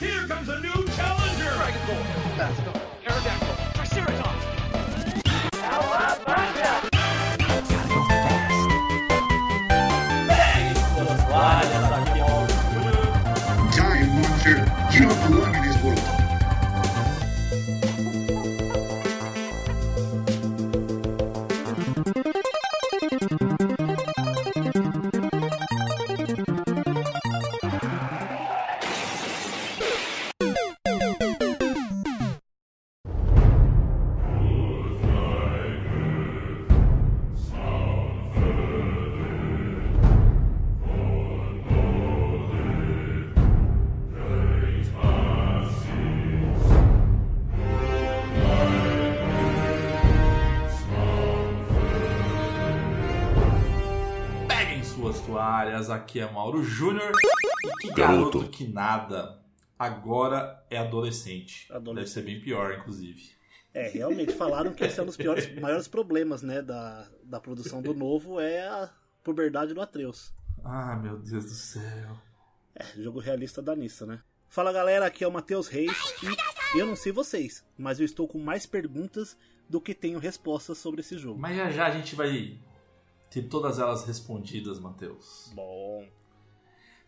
Here comes a new challenger! Dragon Ball. Basco. Aerodactyl. Toalhas, aqui é Mauro Júnior. E que garoto. Garoto. que nada, agora é adolescente. Adolescente. Deve ser bem pior, inclusive. É, realmente falaram que esse é um dos piores, maiores problemas, né, da, da produção do novo é a puberdade do Atreus. Ah, meu Deus do céu. É, jogo realista da Nissa, né? Fala galera, aqui é o Matheus Reis e eu não sei vocês, mas eu estou com mais perguntas do que tenho respostas sobre esse jogo. Mas já já a gente vai ter todas elas respondidas, Matheus. Bom,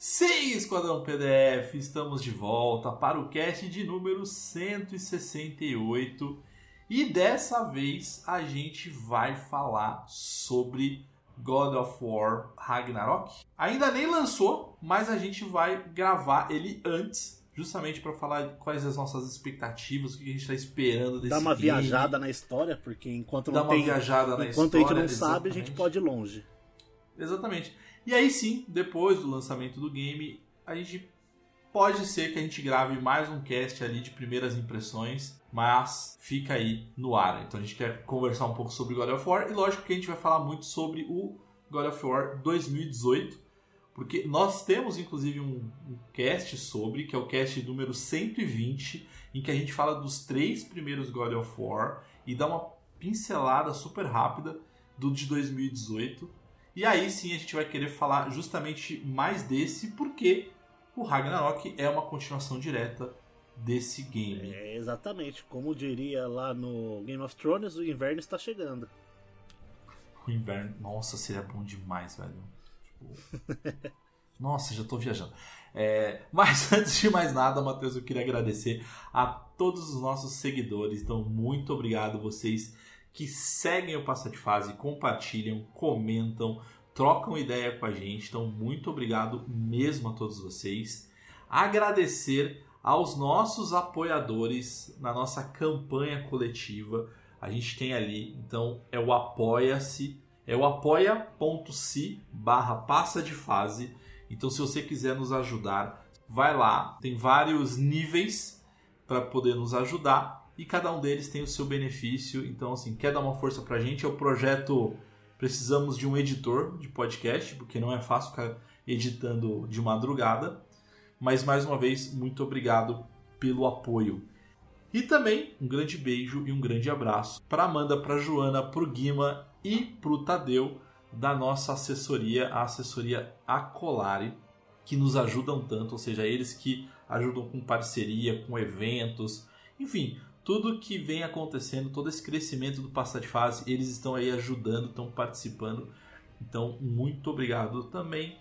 Sim, Esquadrão PDF, estamos de volta para o cast de número 168 e dessa vez a gente vai falar sobre God of War Ragnarok. Ainda nem lançou, mas a gente vai gravar ele antes, justamente para falar quais as nossas expectativas, o que a gente está esperando desse dá uma game. viajada na história, porque enquanto Dá não uma tem, viajada na enquanto a gente história, não sabe, a gente pode ir longe. Exatamente. E aí sim, depois do lançamento do game, a gente pode ser que a gente grave mais um cast ali de primeiras impressões, mas fica aí no ar. Então a gente quer conversar um pouco sobre God of War e lógico que a gente vai falar muito sobre o God of War 2018, porque nós temos inclusive um, um cast sobre, que é o cast número 120, em que a gente fala dos três primeiros God of War e dá uma pincelada super rápida do de 2018. E aí sim a gente vai querer falar justamente mais desse, porque o Ragnarok é uma continuação direta desse game. É, exatamente, como diria lá no Game of Thrones, o inverno está chegando. O inverno, nossa, seria bom demais, velho. Nossa, já tô viajando. É, mas antes de mais nada, Matheus, eu queria agradecer a todos os nossos seguidores. Então, muito obrigado vocês que seguem o Passa de Fase, compartilham, comentam, trocam ideia com a gente. Então, muito obrigado mesmo a todos vocês. Agradecer aos nossos apoiadores na nossa campanha coletiva. A gente tem ali, então, é o Apoia-se, é o apoia.se barra passa de fase. Então, se você quiser nos ajudar, vai lá. Tem vários níveis para poder nos ajudar e cada um deles tem o seu benefício. Então, assim, quer dar uma força pra gente? É o projeto Precisamos de um editor de podcast, porque não é fácil ficar editando de madrugada. Mas mais uma vez, muito obrigado pelo apoio. E também um grande beijo e um grande abraço para Amanda, para Joana, para o Guima e para o Tadeu da nossa assessoria, a assessoria Acolari, que nos ajudam tanto, ou seja, eles que ajudam com parceria, com eventos, enfim, tudo que vem acontecendo, todo esse crescimento do Passa de Fase, eles estão aí ajudando, estão participando. Então, muito obrigado também.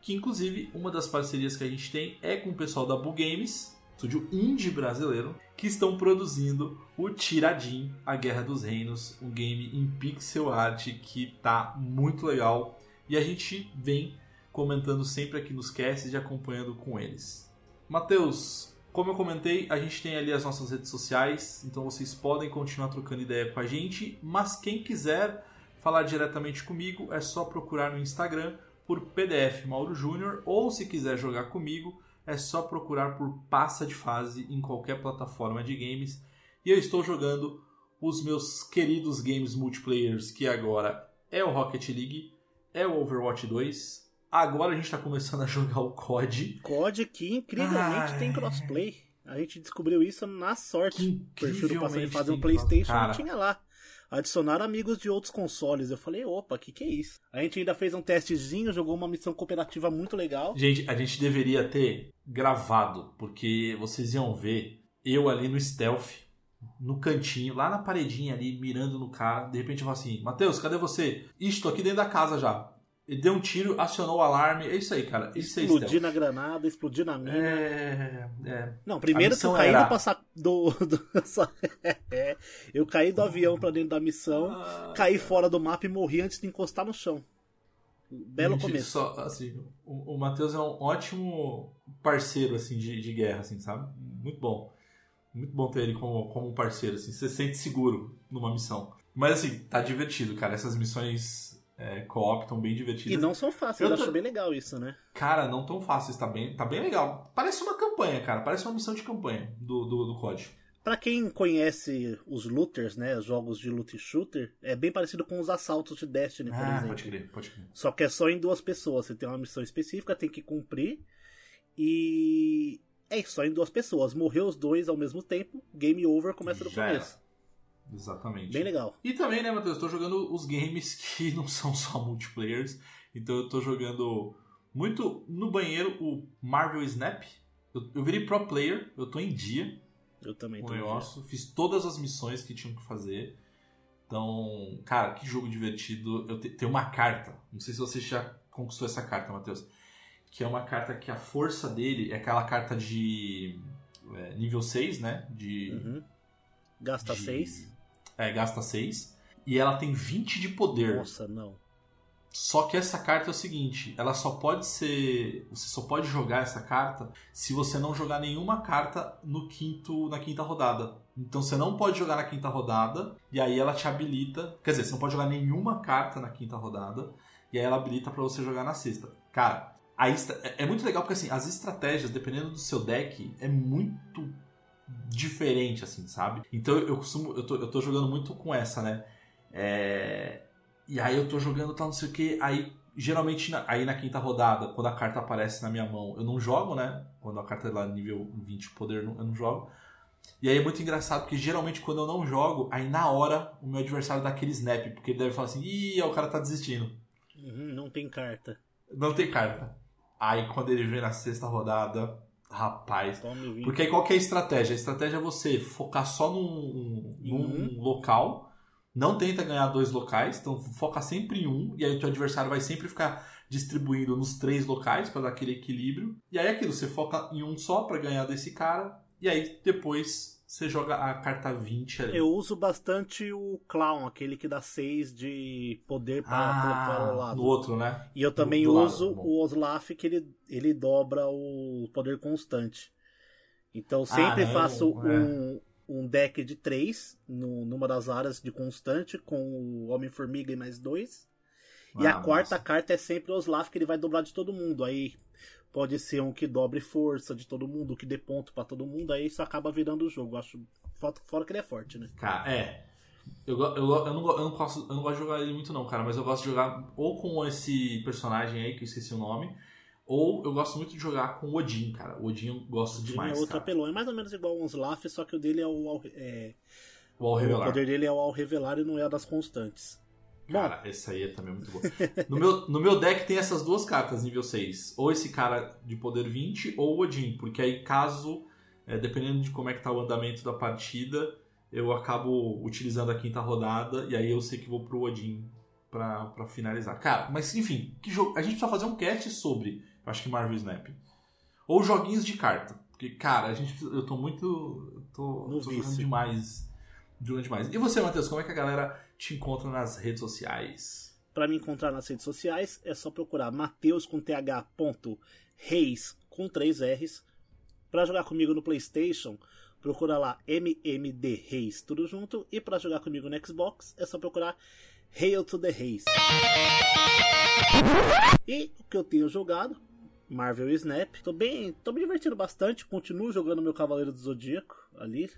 Que inclusive uma das parcerias que a gente tem é com o pessoal da Bull Games, estúdio indie brasileiro, que estão produzindo o Tiradim, A Guerra dos Reinos, um game em pixel art que tá muito legal e a gente vem comentando sempre aqui nos casts e acompanhando com eles. Matheus, como eu comentei, a gente tem ali as nossas redes sociais, então vocês podem continuar trocando ideia com a gente, mas quem quiser falar diretamente comigo é só procurar no Instagram por PDF Mauro Júnior ou se quiser jogar comigo é só procurar por Passa de Fase em qualquer plataforma de games. E eu estou jogando os meus queridos games multiplayers, que agora é o Rocket League, é o Overwatch 2. Agora a gente está começando a jogar o COD. COD que incrivelmente Ai. tem crossplay. A gente descobriu isso na sorte. Que o perfil do de Fase no PlayStation Cara. não tinha lá. Adicionar amigos de outros consoles. Eu falei, opa, que que é isso? A gente ainda fez um testezinho, jogou uma missão cooperativa muito legal. Gente, a gente deveria ter gravado, porque vocês iam ver eu ali no stealth, no cantinho, lá na paredinha ali, mirando no cara. De repente eu falo assim: Matheus, cadê você? Tô aqui dentro da casa já. Ele deu um tiro, acionou o alarme. É isso aí, cara. Isso Explodir stealth. na granada, explodir na mina. É, é. Não, primeiro que eu caí era- do passar do, do- é, eu caí do avião pra dentro da missão, Ah, caí fora do mapa e morri antes de encostar no chão. Belo Gente, começo. Só, assim, o, o Matheus é um ótimo parceiro assim de, de guerra, assim, sabe? Muito bom. Muito bom ter ele como, como um parceiro, assim. Você se sente seguro numa missão. Mas assim, tá divertido, cara. Essas missões é, co-op estão bem divertidas. E não são fáceis, Eu eu tô- acho bem legal isso, né? Cara, não tão fáceis, tá bem, tá bem legal. Parece uma campanha, cara. Parece uma missão de campanha do, do, do COD. Pra quem conhece os looters, né, os jogos de loot shooter, é bem parecido com os assaltos de Destiny, por Ah, exemplo. pode crer, pode crer. Só que é só em duas pessoas. Você tem uma missão específica, tem que cumprir. E é só em duas pessoas. Morreu os dois ao mesmo tempo, game over, começa do Já começo. Exatamente. Bem legal. E também, né, Matheus, eu tô jogando os games que não são só multiplayers. Então eu tô jogando muito no banheiro o Marvel Snap. Eu, eu virei pro player, eu tô em dia Eu também tô. negócio. Fiz todas as missões que tinham que fazer. Então, cara, que jogo divertido. Eu te, tem uma carta. Não sei se você já conquistou essa carta, Matheus. Que é uma carta que a força dele é aquela carta de é, nível 6, né? De, Uhum. Gasta de- 6. É, gasta 6. E ela tem 20 de poder. Nossa, não. Só que essa carta é o seguinte, ela só pode ser, você só pode jogar essa carta se você não jogar nenhuma carta no quinto, na quinta rodada. Então você não pode jogar na quinta rodada e aí ela te habilita, quer dizer, você não pode jogar nenhuma carta na quinta rodada e aí ela habilita pra você jogar na sexta. Cara, a é é muito legal porque assim, as estratégias, dependendo do seu deck, é muito diferente assim, sabe? Então eu costumo, eu tô, eu tô jogando muito com essa, né? É, e aí eu tô jogando tal, não sei o que. Aí, geralmente, na- aí na quinta rodada, quando a carta aparece na minha mão, eu não jogo, né? Quando a carta é lá nível 20 de poder, eu não- eu não jogo. E aí é muito engraçado, porque geralmente quando eu não jogo, aí na hora o meu adversário dá aquele snap, porque ele deve falar assim, ih, o cara tá desistindo. Uhum, não tem carta. Não tem carta. Aí quando ele vem na sexta rodada, rapaz, Tome 20. porque aí qual que é a estratégia? A estratégia é você focar só num, num local, não tenta ganhar dois locais, então foca sempre em um, e aí o teu adversário vai sempre ficar distribuindo nos três locais para dar aquele equilíbrio. E aí é aquilo, você foca em um só para ganhar desse cara, e aí depois você joga a carta 20 ali. Eu uso bastante o Clown, aquele que dá 6 de poder para, para o Ah, lado. no outro, né? E eu também do lado, uso bom. o Oslaf, que ele, ele dobra o poder constante. Então eu sempre Ah, faço é. um, um deck de 3 no, numa das áreas de constante, com o Homem-Formiga e mais dois. E Ah, a quarta nossa. carta é sempre o Oslaf, que ele vai dobrar de todo mundo. Aí pode ser um que dobre força de todo mundo, que dê ponto pra todo mundo. Aí isso acaba virando o jogo. Acho fora- fora que ele é forte, né? Cara, é. Eu, eu, eu, não, eu, não gosto, eu não gosto de jogar ele muito, não, cara. Mas eu gosto de jogar ou com esse personagem aí, que eu esqueci o nome. Ou eu gosto muito de jogar com o Odin, cara. O Odin eu gosto Ele demais. é outro cara. apelão. É mais ou menos igual o Oslaf, só que o dele é o. é, O o poder dele é o ao revelar e não é a das constantes. Bom, Cara, esse aí é também muito bom. No meu, no meu deck tem essas duas cartas nível 6. Ou esse cara de poder 20 ou o Odin. Porque aí caso, é, dependendo de como é que tá o andamento da partida, eu acabo utilizando a quinta rodada e aí eu sei que vou pro Odin pra, pra finalizar. Cara, mas enfim, que jogo, a gente precisa fazer um cast sobre, eu acho que Marvel Snap. Ou joguinhos de carta. Porque, cara, a gente, precisa- eu tô muito. eu Tô, No tô demais. Jogando demais. E você, Matheus, como é que a galera te encontra nas redes sociais? Pra me encontrar nas redes sociais é só procurar Mateus com th ponto Reis com 3 R's. Pra jogar comigo no PlayStation, procura lá MMD Reis tudo junto. E pra jogar comigo no Xbox é só procurar Hail to the Reis. E o que eu tenho jogado, Marvel Snap. Tô bem, tô me divertindo bastante. Continuo jogando meu Cavaleiro do Zodíaco ali.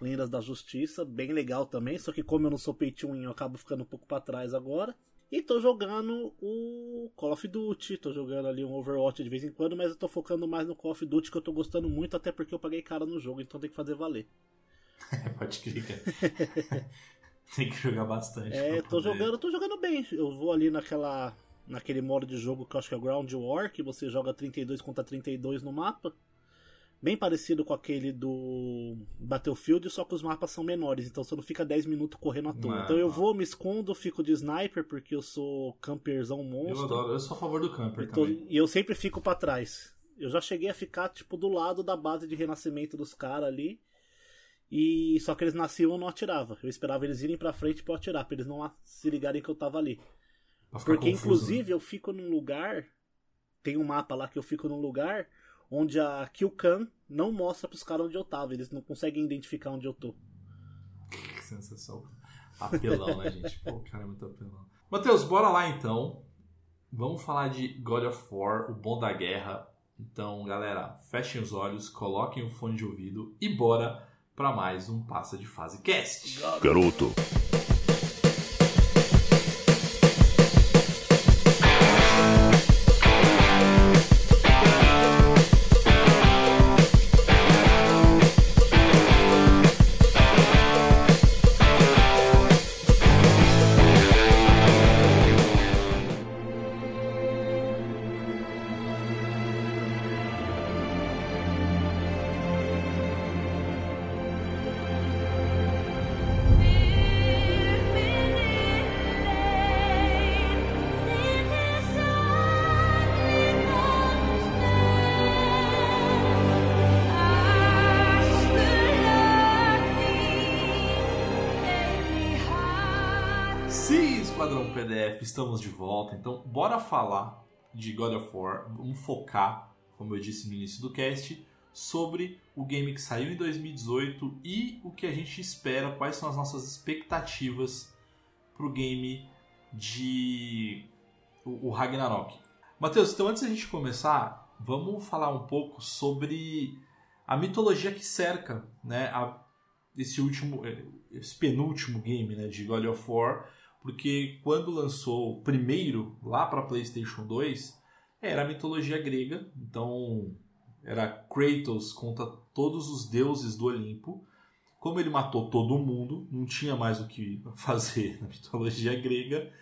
Lendas da Justiça, bem legal também. Só que como eu não sou pay to win, eu acabo ficando um pouco pra trás agora. E tô jogando o Call of Duty, tô jogando ali um Overwatch de vez em quando, mas eu tô focando mais no Call of Duty que eu tô gostando muito, até porque eu paguei cara no jogo, então tem que fazer valer. Pode crer. cara. Tem que jogar bastante. É, tô poder- jogando, tô jogando bem. Eu vou ali naquela. naquele modo de jogo que eu acho que é Ground War, que você joga 32 contra 32 no mapa. Bem parecido com aquele do Battlefield, só que os mapas são menores, então você não fica 10 minutos correndo à toa. Então eu vou, me escondo, fico de sniper, porque eu sou camperzão Eu monstro. adoro, eu sou a favor do camper também. e eu sempre fico pra trás. Eu já cheguei a ficar, tipo, do lado da base de renascimento dos caras ali. E só que eles nasciam e eu não atirava. Eu esperava eles irem pra frente pra eu atirar, pra eles não se ligarem que eu tava ali. Porque, confuso, inclusive, eu fico num lugar. Tem um mapa lá que eu fico num lugar onde a Killcam não mostra pros caras onde eu tava. Eles não conseguem identificar onde eu tô. Que sensação. Apelão, né, gente? Pô, o cara é muito apelão. Matheus, bora lá então. Vamos falar de God of War, o bom da guerra. Então, galera, fechem os olhos, coloquem o fone de ouvido e bora pra mais um Passa de Fase Cast. Garoto. Estamos de volta. Então, bora falar de God of War. Vamos focar, como eu disse no início do cast, sobre o game que saiu em 2018 e o que a gente espera, quais são as nossas expectativas pro game de o, Ragnarok. Matheus, então antes da gente começar, vamos falar um pouco sobre a mitologia que cerca, né, a- esse último, eh, esse penúltimo game, né, de God of War, porque quando lançou o primeiro lá para PlayStation 2, era a mitologia grega, então era Kratos contra todos os deuses do Olimpo. Como ele matou todo mundo, não tinha mais o que fazer na mitologia grega,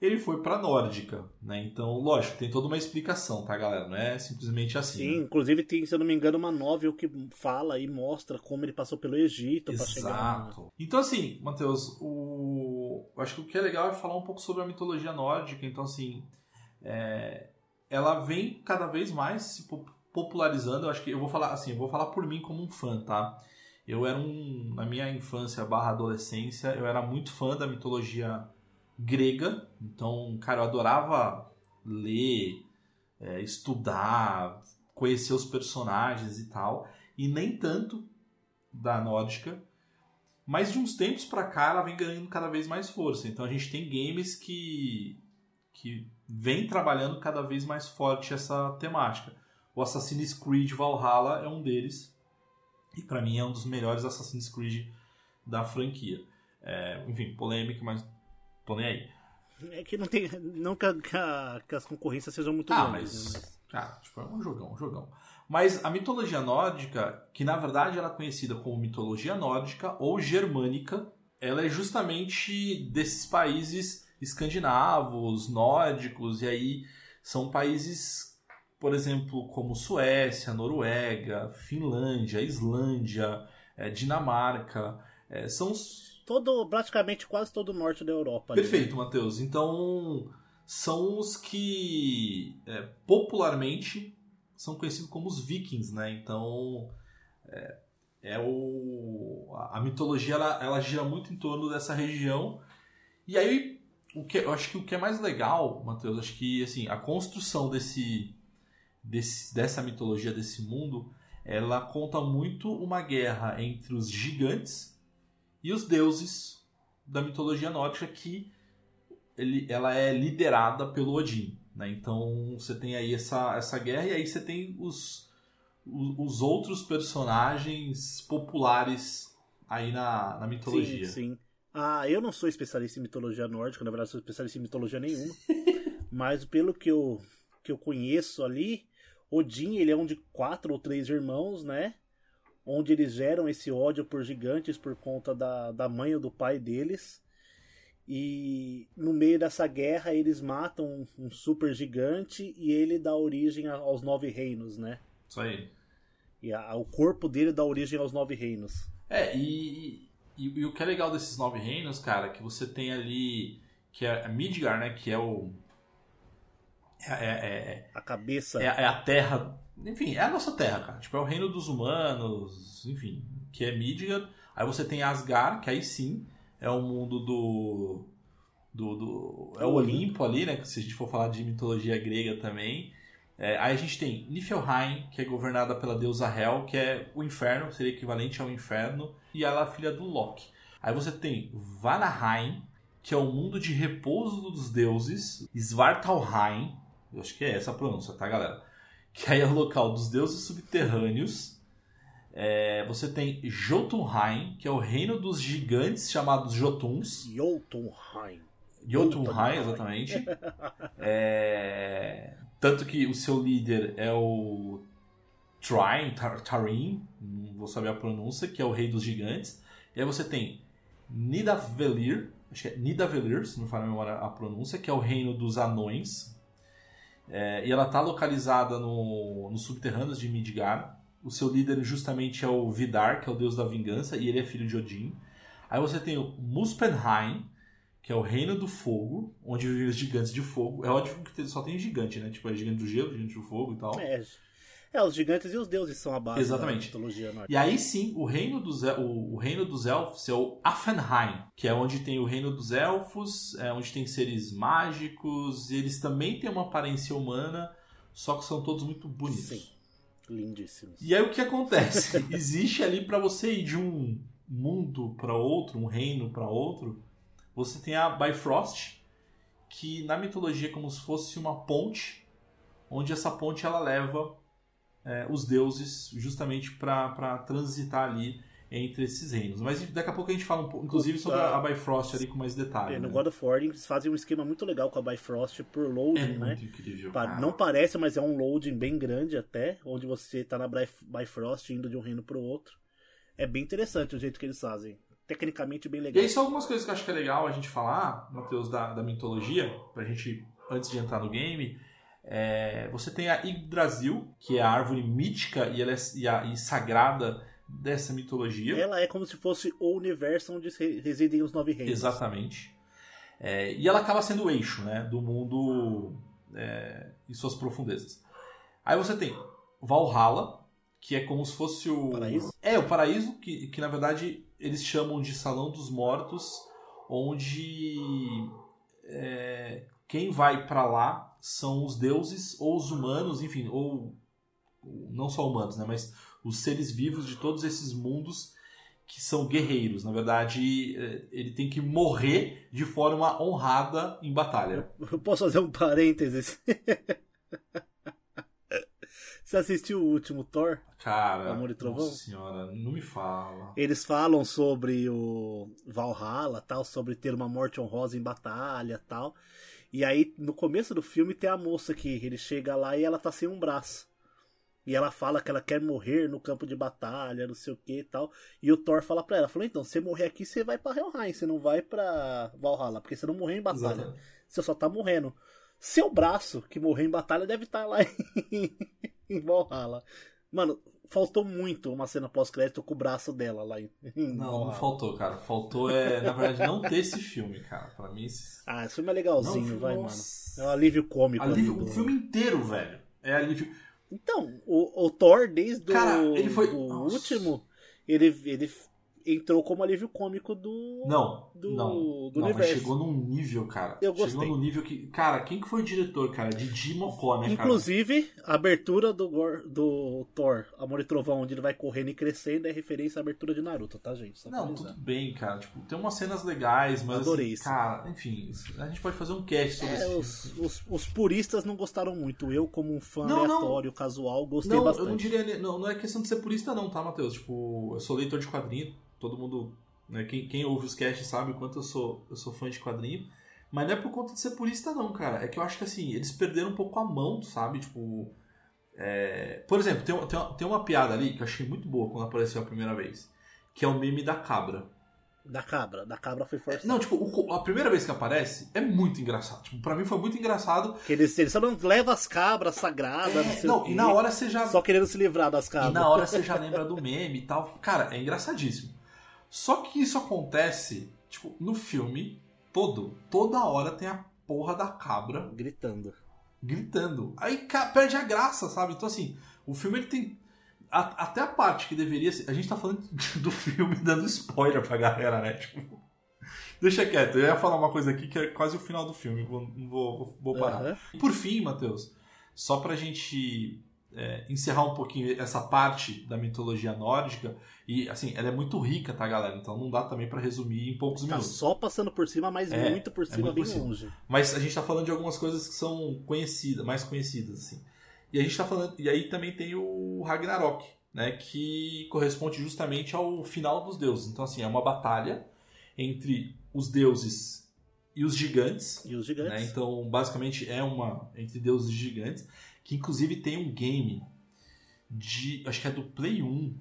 ele foi para nórdica, né? Então, lógico, tem toda uma explicação, tá, galera? Não é simplesmente assim. Sim, né? inclusive tem, se eu não me engano, uma novel que fala e mostra como ele passou pelo Egito pra chegar. na- Exato. Então, assim, Matheus, o... eu acho que o que é legal é falar um pouco sobre a mitologia nórdica. Então, assim, é, ela vem cada vez mais se po- popularizando. Eu acho que eu vou falar assim, eu vou falar por mim como um fã, tá? Eu era um, na minha infância barra adolescência, eu era muito fã da mitologia grega. Então, cara, eu adorava ler, é, estudar, conhecer os personagens e tal. E nem tanto da nórdica. Mas de uns tempos pra cá ela vem ganhando cada vez mais força. Então a gente tem games que que vem trabalhando cada vez mais forte essa temática. O Assassin's Creed Valhalla é um deles. E pra mim é um dos melhores Assassin's Creed da franquia. É, enfim, polêmica, mas tô nem aí. É que não tem. Não que, a- que as concorrências sejam muito Ah, grandes. mas. né? Cara, tipo, é um jogão, um jogão. Mas a mitologia nórdica, que na verdade ela é conhecida como mitologia nórdica ou germânica, ela é justamente desses países escandinavos, nórdicos, e aí são países, por exemplo, como Suécia, Noruega, Finlândia, Islândia, eh, Dinamarca. eh, são Todo, praticamente quase todo o norte da Europa. ali, né? Perfeito, Matheus. Então, são os que é, popularmente são conhecidos como os vikings, né? Então, é, é o a a mitologia ela, ela gira muito em torno dessa região. E aí, o que eu acho que o que é mais legal, Matheus, acho que assim, a construção desse, desse dessa mitologia desse mundo, ela conta muito uma guerra entre os gigantes e os deuses da mitologia nórdica que ele, ela é liderada pelo Odin. Né? Então você tem aí essa, essa guerra e aí você tem os, os, os outros personagens populares aí na, na mitologia. Sim, sim. Ah, eu não sou especialista em mitologia nórdica, na verdade, sou especialista em mitologia nenhuma. mas pelo que eu, que eu conheço ali, Odin ele é um de quatro ou três irmãos, né? Onde eles geram esse ódio por gigantes por conta da, da mãe ou do pai deles. E no meio dessa guerra eles matam um, um super gigante e ele dá origem aos nove reinos, né? Isso aí. E a- o corpo dele dá origem aos nove reinos. É, e, e, e o que é legal desses nove reinos, cara, que você tem ali. Que é Midgar, né? Que é o. É, é, é, A cabeça. é, é a terra. Enfim, é a nossa terra, cara. Tipo, é o reino dos humanos, enfim, que é Midgar. Aí você tem Asgard, que aí sim é o mundo do. do, do- é o Olimpo ali, né? Se a gente for falar de mitologia grega também. É, aí a gente tem Niflheim, que é governada pela deusa Hel, que é o inferno, seria equivalente ao inferno, e ela é filha do Loki. Aí você tem Vanaheim, que é o mundo de repouso dos deuses, Svartalheim, eu acho que é essa a pronúncia, tá, galera? Que aí é o local dos deuses subterrâneos. É, você tem Jotunheim, que é o reino dos gigantes chamados Jotuns. Jotunheim. Jotunheim, exatamente. É, Tanto que o seu líder é o Trine, Tar- Tarim, não vou saber a pronúncia, que é o rei dos gigantes. E aí você tem Nidavellir, acho que é Nidavellir, se não me falha a memória a pronúncia, que é o reino dos anões. É, e ela está localizada no, nos subterrâneos de Midgar. O seu líder justamente é o Vidar, que é o deus da vingança, e ele é filho de Odin. Aí você tem o Muspelheim, que é o reino do fogo, onde vivem os gigantes de fogo. É ótimo que só tem gigante, né? Tipo, é gigante do gelo, gigante do fogo e tal. É, é, os gigantes e os deuses são a base Exatamente. da mitologia nórdica. E aí sim, o reino dos, o, o reino dos elfos é o Affenheim, que é onde tem o reino dos elfos, é onde tem seres mágicos, e eles também têm uma aparência humana, só que são todos muito bonitos. Sim. Lindíssimos. E aí o que acontece? Existe ali para você ir de um mundo para outro, um reino para outro, você tem a Bifrost, que na mitologia é como se fosse uma ponte, onde essa ponte ela leva é, os deuses justamente para transitar ali entre esses reinos. Mas daqui a pouco a gente fala um pouco, inclusive sobre a, Bifrost ali com mais detalhe. É, no né? God of War eles fazem um esquema muito legal com a Bifrost por loading, É né? muito incrível. Cara. Não parece, mas é um loading bem grande até, onde você tá na Bif- Bifrost indo de um reino pro outro. É bem interessante o jeito que eles fazem. Tecnicamente bem E legal. aí são algumas coisas que eu acho que é legal a gente falar, Matheus, da, da mitologia, pra gente, antes de entrar no game. É, você tem a Yggdrasil, que é a árvore mítica e, ela é, e, a- e sagrada dessa mitologia. Ela é como se fosse o universo onde residem os nove reinos. Exatamente. É, e ela acaba sendo o eixo né, do mundo é, e suas profundezas. Aí você tem Valhalla, que é como se fosse o. Paraíso? É, o paraíso, que, que na verdade eles chamam de Salão dos Mortos, onde é, quem vai pra lá são os deuses ou os humanos, enfim, ou não só humanos, né, mas os seres vivos de todos esses mundos que são guerreiros. Na verdade, eh, ele tem que morrer de forma honrada em batalha. Eu posso fazer um parênteses? Você assistiu o último Thor? Cara, Amor e Trovão? nossa senhora, não me fala. Eles falam sobre o Valhalla, tal, sobre ter uma morte honrosa em batalha, tal. E aí no começo do filme tem a moça que ele chega lá e ela tá sem um braço. E ela fala que ela quer morrer no campo de batalha, não sei o que e tal. E o Thor fala pra ela, falou, então, se você morrer aqui, você vai pra Helheim, você não vai pra Valhalla, porque você não morreu em batalha. Exatamente. Você só tá morrendo. Seu braço, que morreu em batalha, deve estar lá em, em Valhalla. Mano, faltou muito uma cena pós-crédito com o braço dela lá em, Não, não faltou, cara. Faltou, é, na verdade, não ter esse filme, cara. Pra mim, esse... Ah, esse filme é legalzinho, Não, vai, nossa. mano. É um alívio cômico. Alívio, ali o do- filme inteiro, velho. É alívio. Então, o, o Thor, desde Cara, o ele foi- do Nossa. último, ele, ele entrou como alívio cômico do. Não, do, não. do não, mas universo. chegou num nível, cara. Eu Chegou gostei. num nível que. Cara, quem que foi o diretor, cara? Didi Mocó, né, cara? Inclusive, a abertura do, do Thor, Amor e Trovão, onde ele vai correndo e crescendo, é referência à abertura de Naruto, tá, gente? Só Não, tudo bem, cara. Tipo, tem umas cenas legais, mas. Adorei assim, isso. Cara, enfim, a gente pode fazer um cast sobre É, esse os, os, os puristas não gostaram muito. Eu, como um fã Não, não. aleatório, casual, gostei Não, bastante. eu não diria. Não, não é questão de ser purista, não, tá, Matheus? Tipo, eu sou leitor de quadrinho, todo mundo. Né, quem, quem ouve os casts sabe o quanto eu sou, eu sou fã de quadrinho. Mas não é por conta de ser purista, não, cara. É que eu acho que assim, eles perderam um pouco a mão, sabe? Tipo. é, Por exemplo, tem, uma- tem, tem uma piada ali que eu achei muito boa quando apareceu a primeira vez. Que é o meme da cabra. Da cabra. Da cabra foi forçado. Não, tipo, o- a primeira vez que aparece é muito engraçado. Tipo, pra mim foi muito engraçado. Que eles, eles só não levam as cabras sagradas, não É, não, quê, e na hora você já. Só querendo se livrar das E cabras. na hora você já lembra do meme e tal. Cara, é engraçadíssimo. Só que isso acontece, tipo, no filme todo. Toda hora tem a porra da cabra Gritando. gritando. Aí perde a graça, sabe? Então, assim, o filme ele tem. a- até a parte que deveria ser. A gente tá falando do filme dando spoiler pra galera, né? Tipo. Deixa quieto, eu ia falar uma coisa aqui que é quase o final do filme, vou, não vou, vou parar. E por fim, Matheus, só pra gente é, encerrar um pouquinho essa parte da mitologia nórdica, e assim, ela é muito rica, tá, galera? Então não dá também pra resumir em poucos Tá minutos. só passando por cima, mas É, muito por é cima, muito bem por cima. longe. Mas a gente tá falando de algumas coisas que são conhecidas, mais conhecidas, assim. E a gente tá falando. E aí também tem o Ragnarok, né? Que corresponde justamente ao final dos deuses. Então, assim, é uma batalha entre os deuses e os gigantes. E os gigantes. né? Então, basicamente, é uma entre deuses e gigantes. Que inclusive tem um game de. Acho que é do Play 1.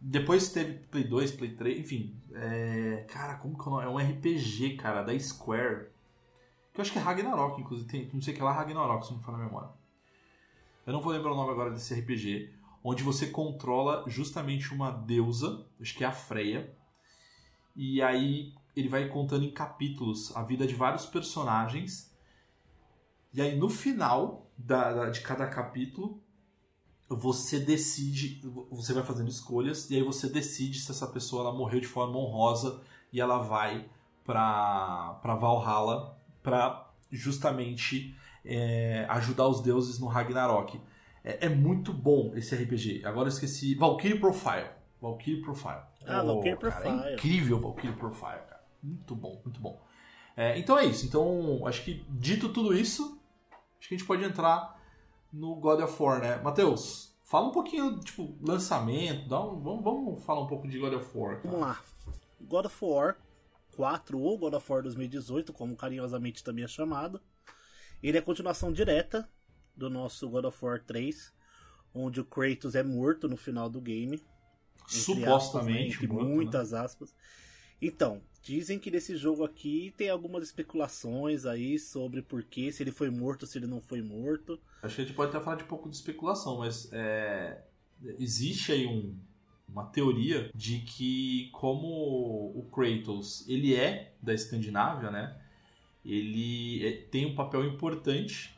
Depois teve Play 2, Play 3, enfim. É, cara, como que é o nome? É um RPG, cara, da Square. Que eu acho que é Ragnarok, inclusive. Tem, não sei o que lá, Ragnarok, se não me falar a memória. Eu não vou lembrar o nome agora desse RPG. Onde você controla justamente uma deusa, acho que é a Freya. E aí ele vai contando em capítulos a vida de vários personagens. E aí no final da, da- de cada capítulo, você decide, você vai fazendo escolhas, e aí você decide se essa pessoa ela morreu de forma honrosa e ela vai pra, pra Valhalla pra justamente é, ajudar os deuses no Ragnarok. É, é muito bom esse RPG. Agora eu esqueci. Valkyrie Profile. Valkyrie Profile. Ah, Valkyrie cara, Profile. É incrível Valkyrie Profile, cara. Muito bom, muito bom. É, então é isso. Então, acho que dito tudo isso, acho que a gente pode entrar no God of War, né? Matheus, fala um pouquinho, tipo, lançamento, dá um, vamos, vamos falar um pouco de God of War. cara. Vamos lá. God of War 4 ou God of War 2018, como carinhosamente também é chamado. Ele é a continuação direta do nosso God of War 3, onde o Kratos é morto no final do game. Supostamente, aspas, né, entre morto, né? muitas aspas. Então, dizem que nesse jogo aqui tem algumas especulações aí sobre por que, se ele foi morto, se ele não foi morto. Acho que a gente pode até falar de um pouco de especulação, mas é, existe aí um- uma teoria de que como o Kratos ele é da Escandinávia, né? Ele é- tem um papel importante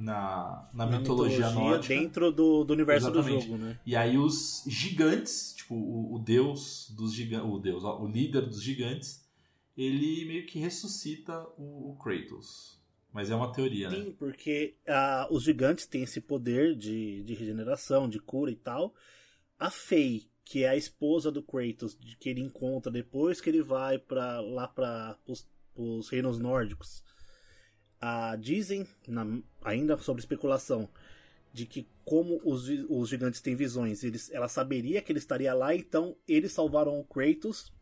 na, na, mitologia, nórdica. dentro do, do universo Exatamente. do jogo, né? E aí os gigantes, tipo, o, o deus dos gigantes, o deus, o líder dos gigantes, ele meio que ressuscita o, o Kratos. Mas é uma teoria, né? Sim, porque ah, os gigantes têm esse poder de, de regeneração, de cura e tal. A Faye, que é a esposa do Kratos, que ele encontra depois que ele vai para lá para os reinos nórdicos. Ah, dizem, na- ainda sobre especulação, de que como os, os gigantes têm visões, eles, ela saberia que ele estaria lá, então eles salvaram o Kratos,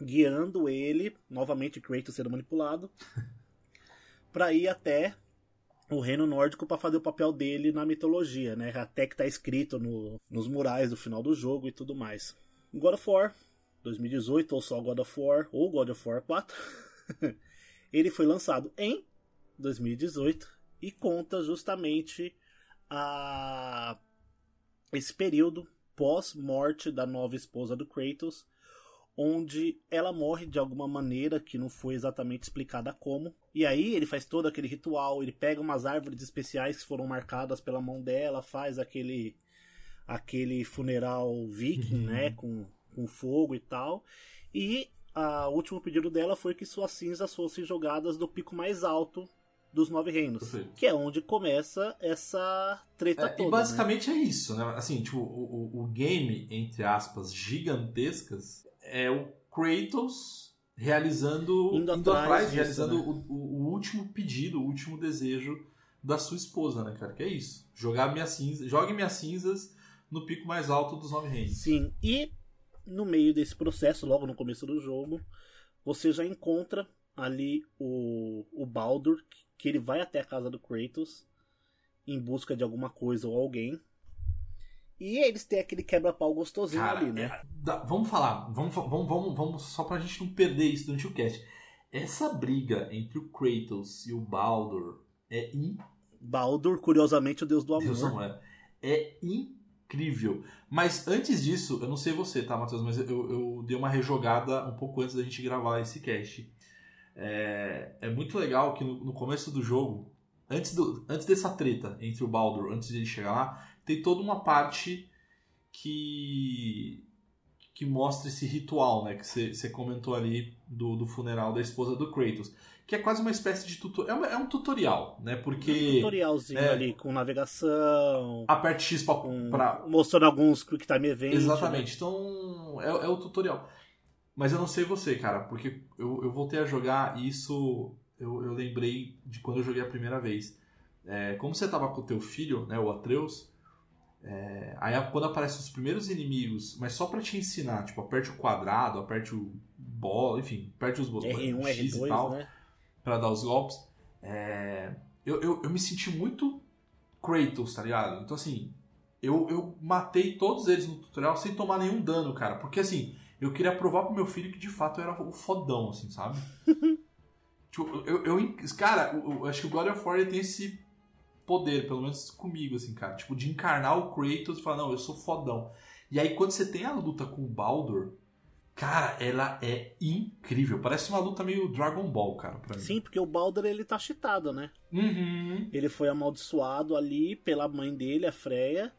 guiando ele, novamente Kratos sendo manipulado, para ir até o reino nórdico para fazer o papel dele na mitologia, né? Até que tá escrito no- nos murais do final do jogo e tudo mais. God of War 2018 ou só God of War ou God of War 4. ele foi lançado em 2018 e conta justamente a esse período pós-morte da nova esposa do Kratos, onde ela morre de alguma maneira que não foi exatamente explicada como. E aí ele faz todo aquele ritual, ele pega umas árvores especiais que foram marcadas pela mão dela, faz aquele aquele funeral viking, né, com, com fogo e tal. E o último pedido dela foi que suas cinzas fossem jogadas do pico mais alto dos nove reinos, Perfeito. que é onde começa essa treta É, toda. e né? basicamente é isso, né? Assim, tipo, o, o- o game, entre aspas, gigantescas, é o Kratos realizando. Indo atrás disso, realizando né? o, o- o último pedido, o último desejo da sua esposa, né, cara? Que é isso. Jogar minhas cinzas. Jogue minhas cinzas no pico mais alto dos nove reinos. Sim, e no meio desse processo, logo no começo do jogo, você já encontra ali o, o Baldur, que ele vai até a casa do Kratos em busca de alguma coisa ou alguém. E eles têm aquele quebra-pau gostosinho Cara, ali, né? é- vamos falar, vamos, vamos, vamos, vamos, só pra gente não perder isso durante o cast. Essa briga entre o Kratos e o Baldur é Baldur, curiosamente, o deus do amor. Deus é. É incrível. Mas antes disso, eu não sei você, tá, Matheus? Mas eu, eu dei uma rejogada um pouco antes da gente gravar esse cast. É, é muito legal que no, no começo do jogo, antes, do, antes dessa treta entre o Baldur, antes de ele chegar lá, tem toda uma parte que que mostra esse ritual, né? Que você comentou ali do, do funeral da esposa do Kratos. Que é quase uma espécie de tutorial. É, é um tutorial, né? Porque. Um tutorialzinho é. ali com navegação, Aperte X pra, com... pra- mostrando alguns Quick Time Events. Exatamente. Então, é, é o tutorial. Mas eu não sei você, cara, porque eu, eu voltei a jogar e isso eu, eu lembrei de quando eu joguei a primeira vez. É, como você tava com o teu filho, né, o Atreus, é, aí quando aparecem os primeiros inimigos, mas só pra te ensinar, tipo, aperte o quadrado, aperte o bola, enfim, aperte os botões, R1, X e R2, tal, né? pra dar os golpes, é, eu, eu, eu me senti muito Kratos, tá ligado? Então, assim, eu, eu matei todos eles no tutorial sem tomar nenhum dano, cara. Porque, assim, eu queria provar pro meu filho que de fato eu era o fodão, assim, sabe? tipo, eu, eu, cara, eu, acho que o God of War tem esse poder, pelo menos comigo, assim, cara. Tipo, de encarnar o Kratos e falar, não, eu sou fodão. E aí, quando você tem a luta com o Baldur, cara, ela é incrível. Parece uma luta meio Dragon Ball, cara, pra mim. Sim, porque o Baldur ele tá cheatado, né? Uhum. Ele foi amaldiçoado ali pela mãe dele, a Freya,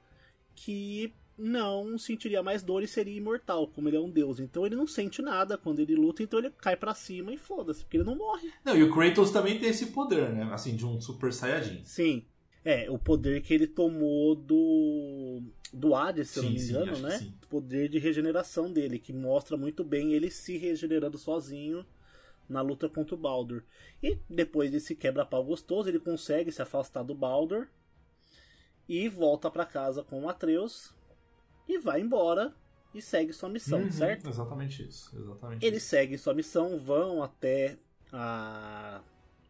que não sentiria mais dor e seria imortal, como ele é um deus. Então ele não sente nada quando ele luta, então ele cai pra cima e foda-se, porque ele não morre. Não, e o Kratos também tem esse poder, né? Assim, de um Super Saiyajin. Sim. É, o poder que ele tomou do. do Hades, se eu não Sim, me sim, engano, né? sim. O poder de regeneração dele, que mostra muito bem ele se regenerando sozinho na luta contra o Baldur. E depois desse quebra-pau gostoso, ele consegue se afastar do Baldur e volta pra casa com o Atreus e vai embora e segue sua missão, Uhum, certo? Exatamente isso. Exatamente Eles isso. seguem sua missão, vão até a...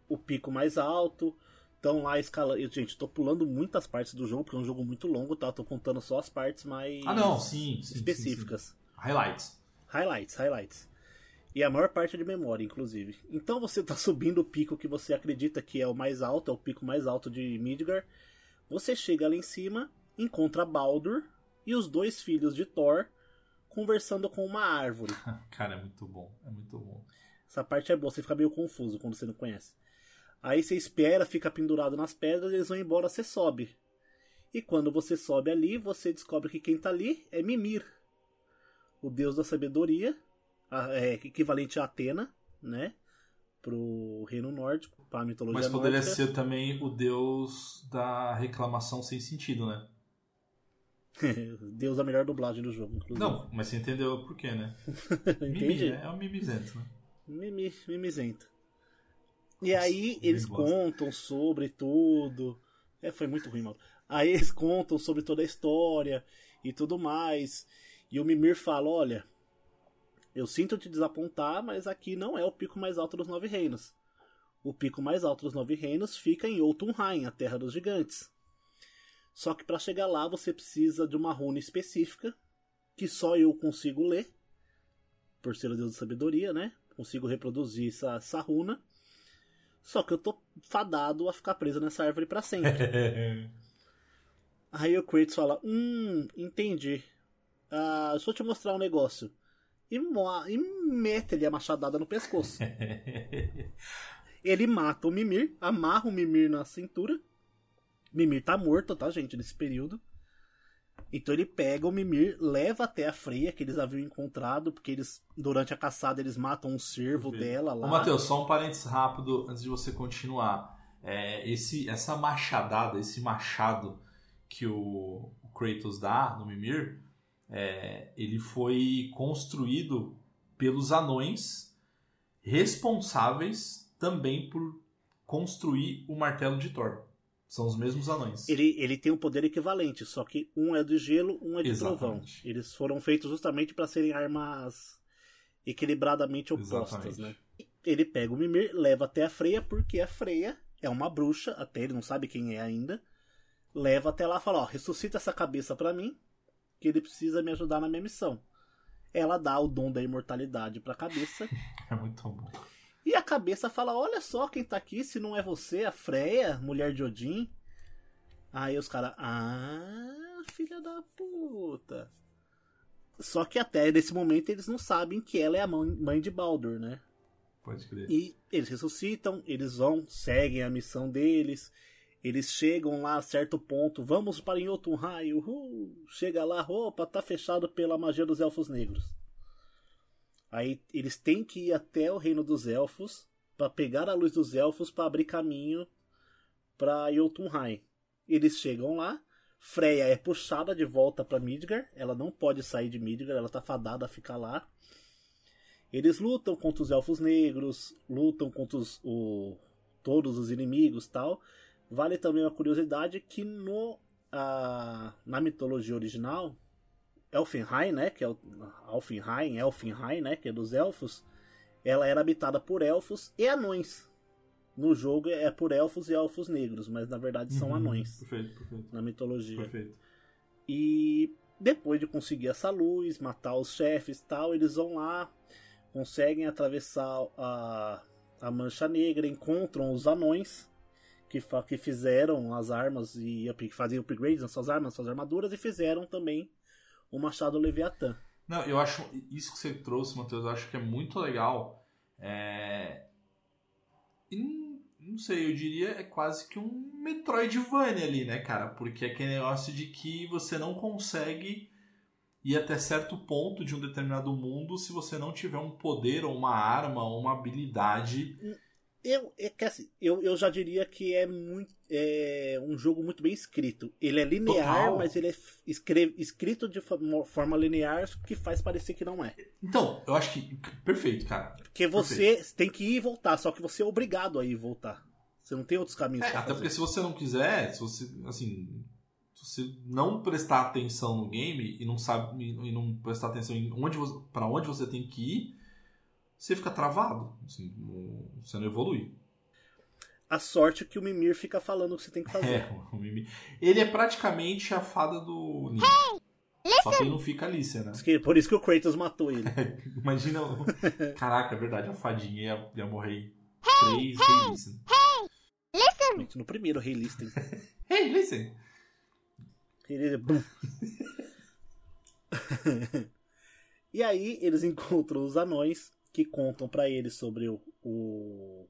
o pico mais alto, estão lá escalando. Gente, tô pulando muitas partes do jogo, porque é um jogo muito longo, tá? Tô contando só as partes mais Ah, não, sim, sim, específicas. sim, sim. Highlights. Highlights, highlights. E a maior parte é de memória, inclusive. Então você tá subindo o pico que você acredita que é o mais alto, é o pico mais alto de Midgar. Você chega lá em cima, encontra Baldur e os dois filhos de Thor conversando com uma árvore. Cara, é muito bom. É muito bom. Essa parte é boa, você fica meio confuso quando você não conhece. Aí você espera, fica pendurado nas pedras, eles vão embora, você sobe. E quando você sobe ali, você descobre que quem tá ali é Mimir, o deus da sabedoria, a- é, equivalente a Atena, né? Pro reino nórdico, pra mitologia Mas poderia nórdica. ser também o deus da reclamação sem sentido, né? deus da melhor dublagem do jogo, inclusive. Não, mas você entendeu por quê, né? Mimi, Entendi. né? É o mimizento, né? Mimi, mimizento. E Nossa, aí eles gosto. contam sobre tudo. É, foi muito ruim, mano. Aí eles contam sobre toda a história e tudo mais. E o Mimir fala: Olha, eu sinto te desapontar, mas aqui não é o pico mais alto dos Nove Reinos. O pico mais alto dos Nove Reinos fica em Jotunheim, a Terra dos Gigantes. Só que para chegar lá você precisa de uma runa específica que só eu consigo ler, por ser o Deus da Sabedoria, né? Consigo reproduzir essa, essa runa. Só que eu tô fadado a ficar preso nessa árvore para sempre. Aí o Kratos fala: Hum, entendi. Ah, deixa eu te mostrar um negócio. E, e mete-lhe a machadada no pescoço. Ele mata o Mimir, amarra o Mimir na cintura. Mimir tá morto, tá, gente, nesse período. Então ele pega o Mimir, leva até a Freya, que eles haviam encontrado, porque eles, durante a caçada, eles matam um cervo dela lá. Ô, Matheus, só um parênteses rápido antes de você continuar. É, esse, essa machadada, esse machado que o, o Kratos dá no Mimir, é, ele foi construído pelos anões responsáveis também por construir o martelo de Thor. São os mesmos anões. Ele, ele tem um poder equivalente, só que um é de gelo, um é de trovão. Exatamente. Eles foram feitos justamente para serem armas equilibradamente opostas, Exatamente. né? Ele pega o Mimir, leva até a Freya, porque a Freya é uma bruxa, até ele não sabe quem é ainda. Leva até lá e fala, ó, ressuscita essa cabeça pra mim, que ele precisa me ajudar na minha missão. Ela dá o dom da imortalidade pra cabeça. É muito bom. E a cabeça fala: Olha só quem tá aqui, se não é você, a Freya, mulher de Odin. Aí os caras, ah, filha da puta. Só que até nesse momento eles não sabem que ela é a mãe de Baldur, né? Pode crer. E eles ressuscitam, eles vão, seguem a missão deles. Eles chegam lá a certo ponto, vamos para Jotunheim, uhul. Chega lá, opa, tá fechado pela magia dos elfos negros. Aí eles têm que ir até o reino dos elfos para pegar a luz dos elfos para abrir caminho para Jotunheim. Eles chegam lá, Freya é puxada de volta para Midgard, ela não pode sair de Midgard, ela tá fadada a ficar lá. Eles lutam contra os elfos negros, lutam contra os, o, todos os inimigos tal. Vale também uma curiosidade que no, a, na mitologia original, Elfenheim, né, que é o Alfenheim, Elfenheim, né, que é dos elfos, ela era habitada por elfos e anões. No jogo é por elfos e elfos negros, mas na verdade são Uhum. anões Perfeito, perfeito. na mitologia. Perfeito. E depois de conseguir essa luz, matar os chefes tal, eles vão lá, conseguem atravessar a, a Mancha Negra, encontram os anões que, que fizeram as armas e faziam upgrades nas suas armas, nas suas armaduras e fizeram também o Machado Leviatã. Não, eu acho isso que você trouxe, Matheus, eu acho que é muito legal. É... E não, não sei, eu diria é quase que um Metroidvania ali, né, cara? Porque é aquele negócio de que você não consegue ir até certo ponto de um determinado mundo se você não tiver um poder ou uma arma ou uma habilidade. Eu, é que assim, eu, eu já diria que é, muito, é um jogo muito bem escrito. Ele é linear, Total. mas ele é escre- escrito de fo- forma linear que faz parecer que não é. Então, eu acho que. Perfeito, cara. Porque você tem que ir e voltar, só que você é obrigado a ir e voltar. Você não tem outros caminhos É, até fazer. porque se você não quiser, se você, assim, se você não prestar atenção no game e não sabe e não prestar atenção em onde para onde você tem que ir, você fica travado, assim, você não evolui. A sorte é que o Mimir fica falando o que você tem que fazer. É, o Mimi. Ele é praticamente a fada do Link. Só que ele não fica Alicia, né? Por isso que- Por isso que o Kratos matou ele. Imagina. o- Caraca, é verdade, a fadinha ia, ia morrer três vezes. Gente, No primeiro Rei Listen. Hey, listen! Ele... Bum. e aí eles encontram os anões que contam pra eles sobre o, o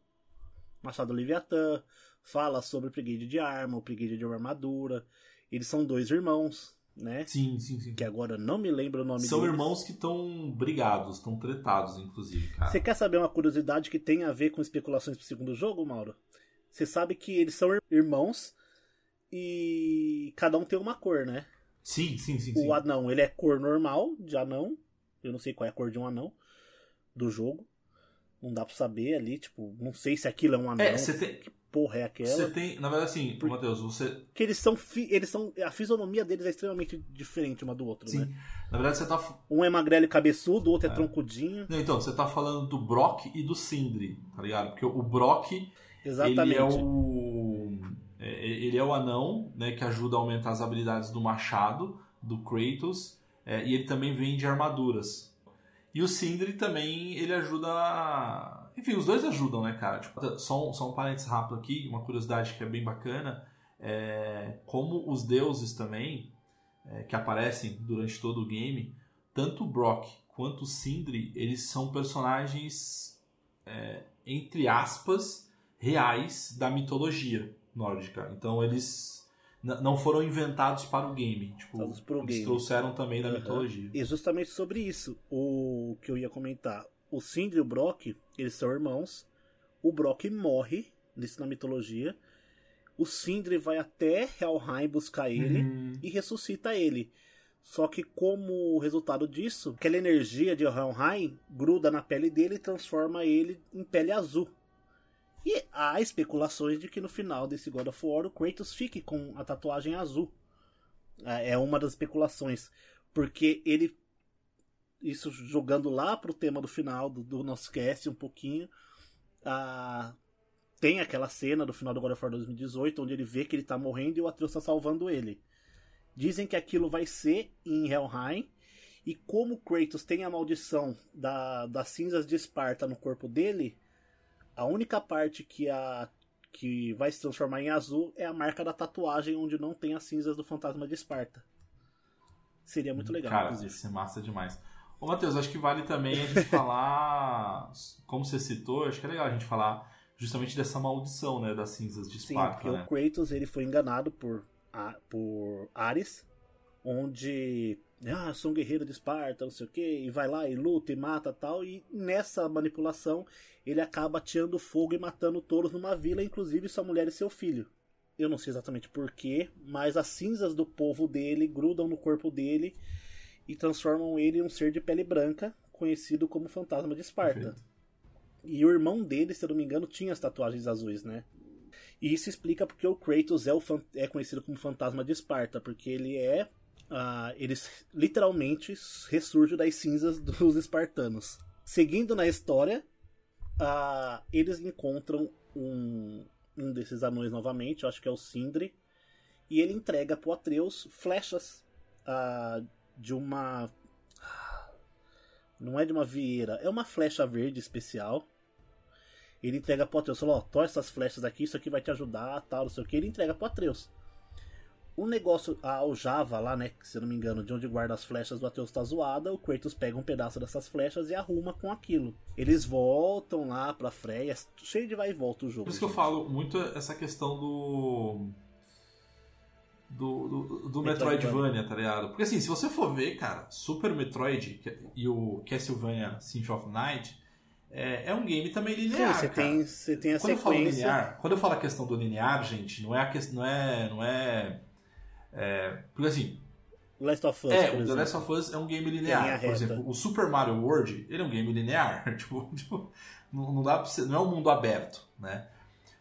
Machado Leviatã, fala sobre o Brigade de Arma, o Brigade de Armadura. Eles são dois irmãos, né? Sim, sim, sim. Que agora não me lembro o nome São deles. irmãos que estão brigados, estão tretados, inclusive, cara. Você quer saber uma curiosidade que tem a ver com especulações pro segundo jogo, Mauro? Você sabe que eles são ir- irmãos e cada um tem uma cor, né? Sim, sim, sim, sim. O anão, ele é cor normal de anão. Eu não sei qual é a cor de um anão do jogo. Não dá pra saber ali, tipo, não sei se aquilo é um anão. É, você tem. Que porra é aquela? Você tem. Na verdade, assim, Por- Matheus, você. Porque eles são, fi- eles são. A fisionomia deles é extremamente diferente uma do outro, Sim. né? Na verdade, você tá. Um é magrelo e cabeçudo, o outro é, troncudinho. Não, então, você tá falando do Brock e do Sindri, tá ligado? Porque o Brock, Exatamente. ele é o. é, Ele é o anão, né, que ajuda a aumentar as habilidades do machado, do Kratos, é, e ele também vende armaduras. E o Sindri também, ele ajuda. a- Enfim, os dois ajudam, né, cara? Tipo, só, um, só um parênteses rápido aqui, uma curiosidade que é bem bacana. É, como os deuses também, é, que aparecem durante todo o game, tanto o Brock quanto o Sindri, eles são personagens, é, entre aspas, reais da mitologia nórdica. Então eles não foram inventados para o game. Tipo, eles game. trouxeram também da Aham. mitologia. E justamente sobre isso, o que eu ia comentar. O Sindri e o Brock, eles são irmãos. O Brock morre, isso na mitologia. O Sindri vai até Helheim buscar ele Uhum. e ressuscita ele. Só que como resultado disso, aquela energia de Helheim gruda na pele dele e transforma ele em pele azul. E há especulações de que no final desse God of War o Kratos fique com a tatuagem azul. É é uma das especulações. Porque ele. Isso jogando lá pro tema do final do, do nosso cast um pouquinho. tem aquela cena do final do God of War 2018 onde ele vê que ele tá morrendo e o Atreus tá salvando ele. Dizem que aquilo vai ser em Helheim. E como Kratos tem a maldição da, das cinzas de Esparta no corpo dele, a única parte que, a, que vai se transformar em azul é a marca da tatuagem onde não tem as cinzas do fantasma de Esparta. Seria muito legal, Cara, inclusive. isso é massa demais. Ô, Matheus, acho que vale também a gente falar, como você citou, acho que é legal a gente falar justamente dessa maldição, né, das cinzas de Sim, Esparta, porque né? o Kratos ele foi enganado por, a- por Ares, onde ah, eu sou um guerreiro de Esparta, não sei o que, e vai lá e luta e mata tal, e nessa manipulação ele acaba ateando fogo e matando touros numa vila, inclusive sua mulher e seu filho. Eu não sei exatamente porquê, mas as cinzas do povo dele grudam no corpo dele e transformam ele em um ser de pele branca, conhecido como Fantasma de Esparta. Perfeito. E o irmão dele, se eu não me engano, tinha as tatuagens azuis, né? E isso explica porque o Kratos é, o é conhecido como Fantasma de Esparta, porque ele é. ah, ele literalmente ressurge das cinzas dos espartanos. Seguindo na história, ah, eles encontram um, um desses anões novamente, eu acho que é o Sindri, e ele entrega pro Atreus flechas ah, de uma. Não é de uma vieira, é uma flecha verde especial. Ele entrega pro Atreus, falou, ó, toma essas flechas aqui, isso aqui vai te ajudar, tal, não sei o que. Ele entrega pro Atreus. O negócio, a aljava lá, né, que se eu não me engano, de onde guarda as flechas do Atreus tá zoada, o Kratos pega um pedaço dessas flechas e arruma com aquilo. Eles voltam lá pra Freya, cheio de vai e volta o jogo. Por isso que eu gente. falo muito essa questão do. Do, do, do Metroidvania. Tá ligado? Porque assim, se você for ver, cara, Super Metroid e o Castlevania Symphony of Night é, é um game também Sim, linear. você cara. tem, você tem a quando eu falo sequência. linear, quando eu falo a questão do linear, gente, não é a questão, não é, não é, é porque assim, Last of Us, é, o The. Last of Us é um game linear. Por exemplo, o Super Mario World, ele é um game linear. tipo, tipo, não, não dá não é um mundo aberto, né?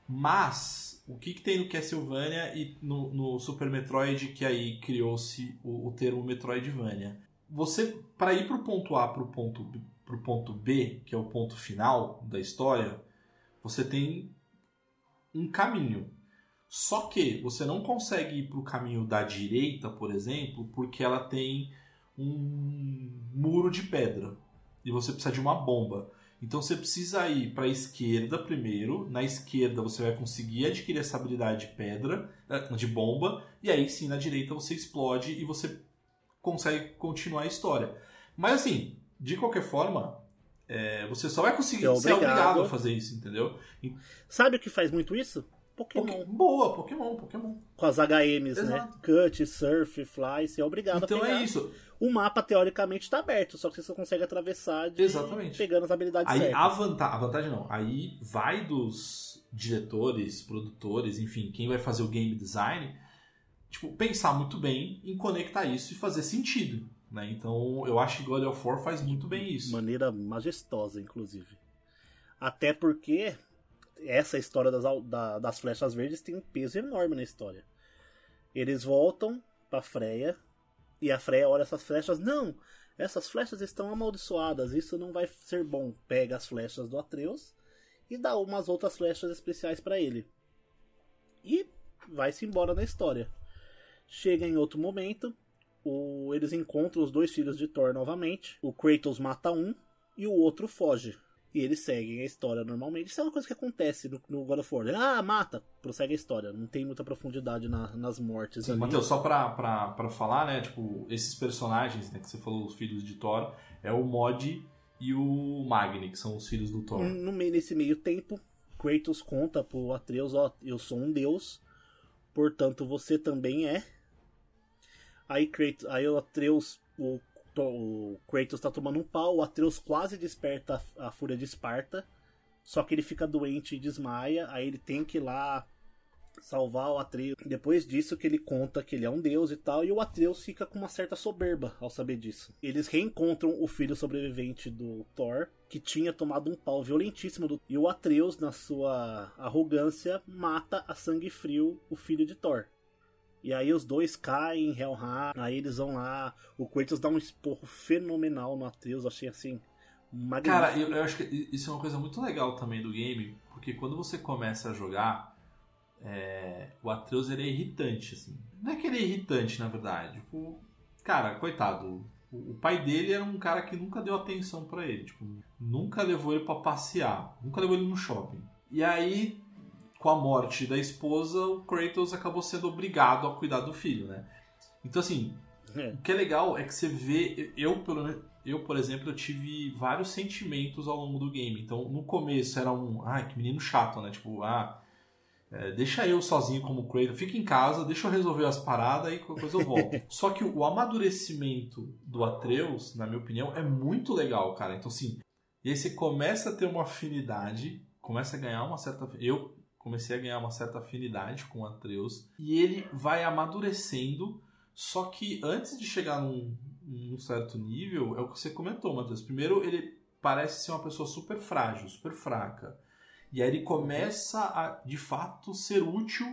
Mas o que, que tem no Castlevania e no, no Super Metroid que aí criou-se o, o termo Metroidvania? Você para ir pro ponto A pro ponto pro ponto B, que é o ponto final da história, você tem um caminho. Só que você não consegue ir para o caminho da direita, por exemplo, porque ela tem um muro de pedra e você precisa de uma bomba. Então você precisa ir para a esquerda primeiro. Na esquerda você vai conseguir adquirir essa habilidade de pedra, eh, de bomba, e aí sim na direita você explode e você consegue continuar a história. Mas assim, de qualquer forma, eh, você só vai conseguir É ser obrigado. obrigado a fazer isso, entendeu? Sabe o que faz muito isso? Pokémon. Poké- Boa, Pokémon, Pokémon. Com as HMs, né? Exato. Cut, Surf, Fly, você é obrigado Então a pegar. é isso. O mapa, teoricamente, está aberto, só que você só consegue atravessar de... Exatamente. pegando as habilidades Aí certas. a, vanta a vantagem não. Aí vai dos diretores, produtores, enfim, quem vai fazer o game design, tipo, pensar muito bem em conectar isso e fazer sentido. Né? Então eu acho que God of War faz muito bem isso. maneira majestosa, inclusive. Até porque essa história das, da- das flechas verdes tem um peso enorme na história. Eles voltam pra Freya e a Freya olha essas flechas. Não! Essas flechas estão amaldiçoadas, isso não vai ser bom. Pega as flechas do Atreus e dá umas outras flechas especiais pra ele. E vai-se embora na história. Chega em outro momento, o- eles encontram os dois filhos de Thor novamente. O Kratos mata um e o outro foge. E eles seguem a história normalmente. Isso é uma coisa que acontece no, no God of War. Ah, mata! Prossegue a história. Não tem muita profundidade na- nas mortes. Sim. Matheus, só pra, pra, pra falar, né? Tipo, esses personagens né, que você falou, os filhos de Thor, é o Mod e o Magni, que são os filhos do Thor. No nesse meio tempo, Kratos conta pro Atreus, ó, eu sou um deus, portanto você também é. Aí, Kratos, aí o Atreus, o, o Kratos tá tomando um pau, o Atreus quase desperta a, a fúria de Esparta, só que ele fica doente e desmaia, aí ele tem que ir lá salvar o Atreus. Depois disso que ele conta que ele é um deus e tal, e o Atreus fica com uma certa soberba ao saber disso. Eles reencontram o filho sobrevivente do Thor, que tinha tomado um pau violentíssimo do... E o Atreus, na sua arrogância, mata a sangue frio o filho de Thor. E aí os dois caem em Helheim, aí eles vão lá, o Kratos dá um esporro fenomenal no Atreus, eu achei assim, magnífico. Cara, eu, eu acho que isso é uma coisa muito legal também do game, porque quando você começa a jogar, é, o Atreus ele é irritante, assim. Não é que ele é irritante, na verdade. Tipo, cara, coitado. O, o pai dele era um cara que nunca deu atenção pra ele. Tipo, nunca levou ele pra passear. Nunca levou ele no shopping. E aí, com a morte da esposa, o Kratos acabou sendo obrigado a cuidar do filho, né? Então, assim, É. o que é legal é que você vê. Eu, pelo. Eu, por exemplo, eu tive vários sentimentos ao longo do game. Então, no começo era um. Ai, que menino chato, né? Tipo, ah. é, deixa eu sozinho como Kratos, fica em casa, deixa eu resolver as paradas e qualquer coisa eu volto. Só que o amadurecimento do Atreus, na minha opinião, é muito legal, cara. Então, assim, e aí você começa a ter uma afinidade, começa a ganhar uma certa. Eu comecei a ganhar uma certa afinidade com o Atreus, e ele vai amadurecendo. Só que antes de chegar num, num certo nível, é o que você comentou, Matheus. Primeiro, ele parece ser uma pessoa super frágil, super fraca. E aí ele começa a, de fato, ser útil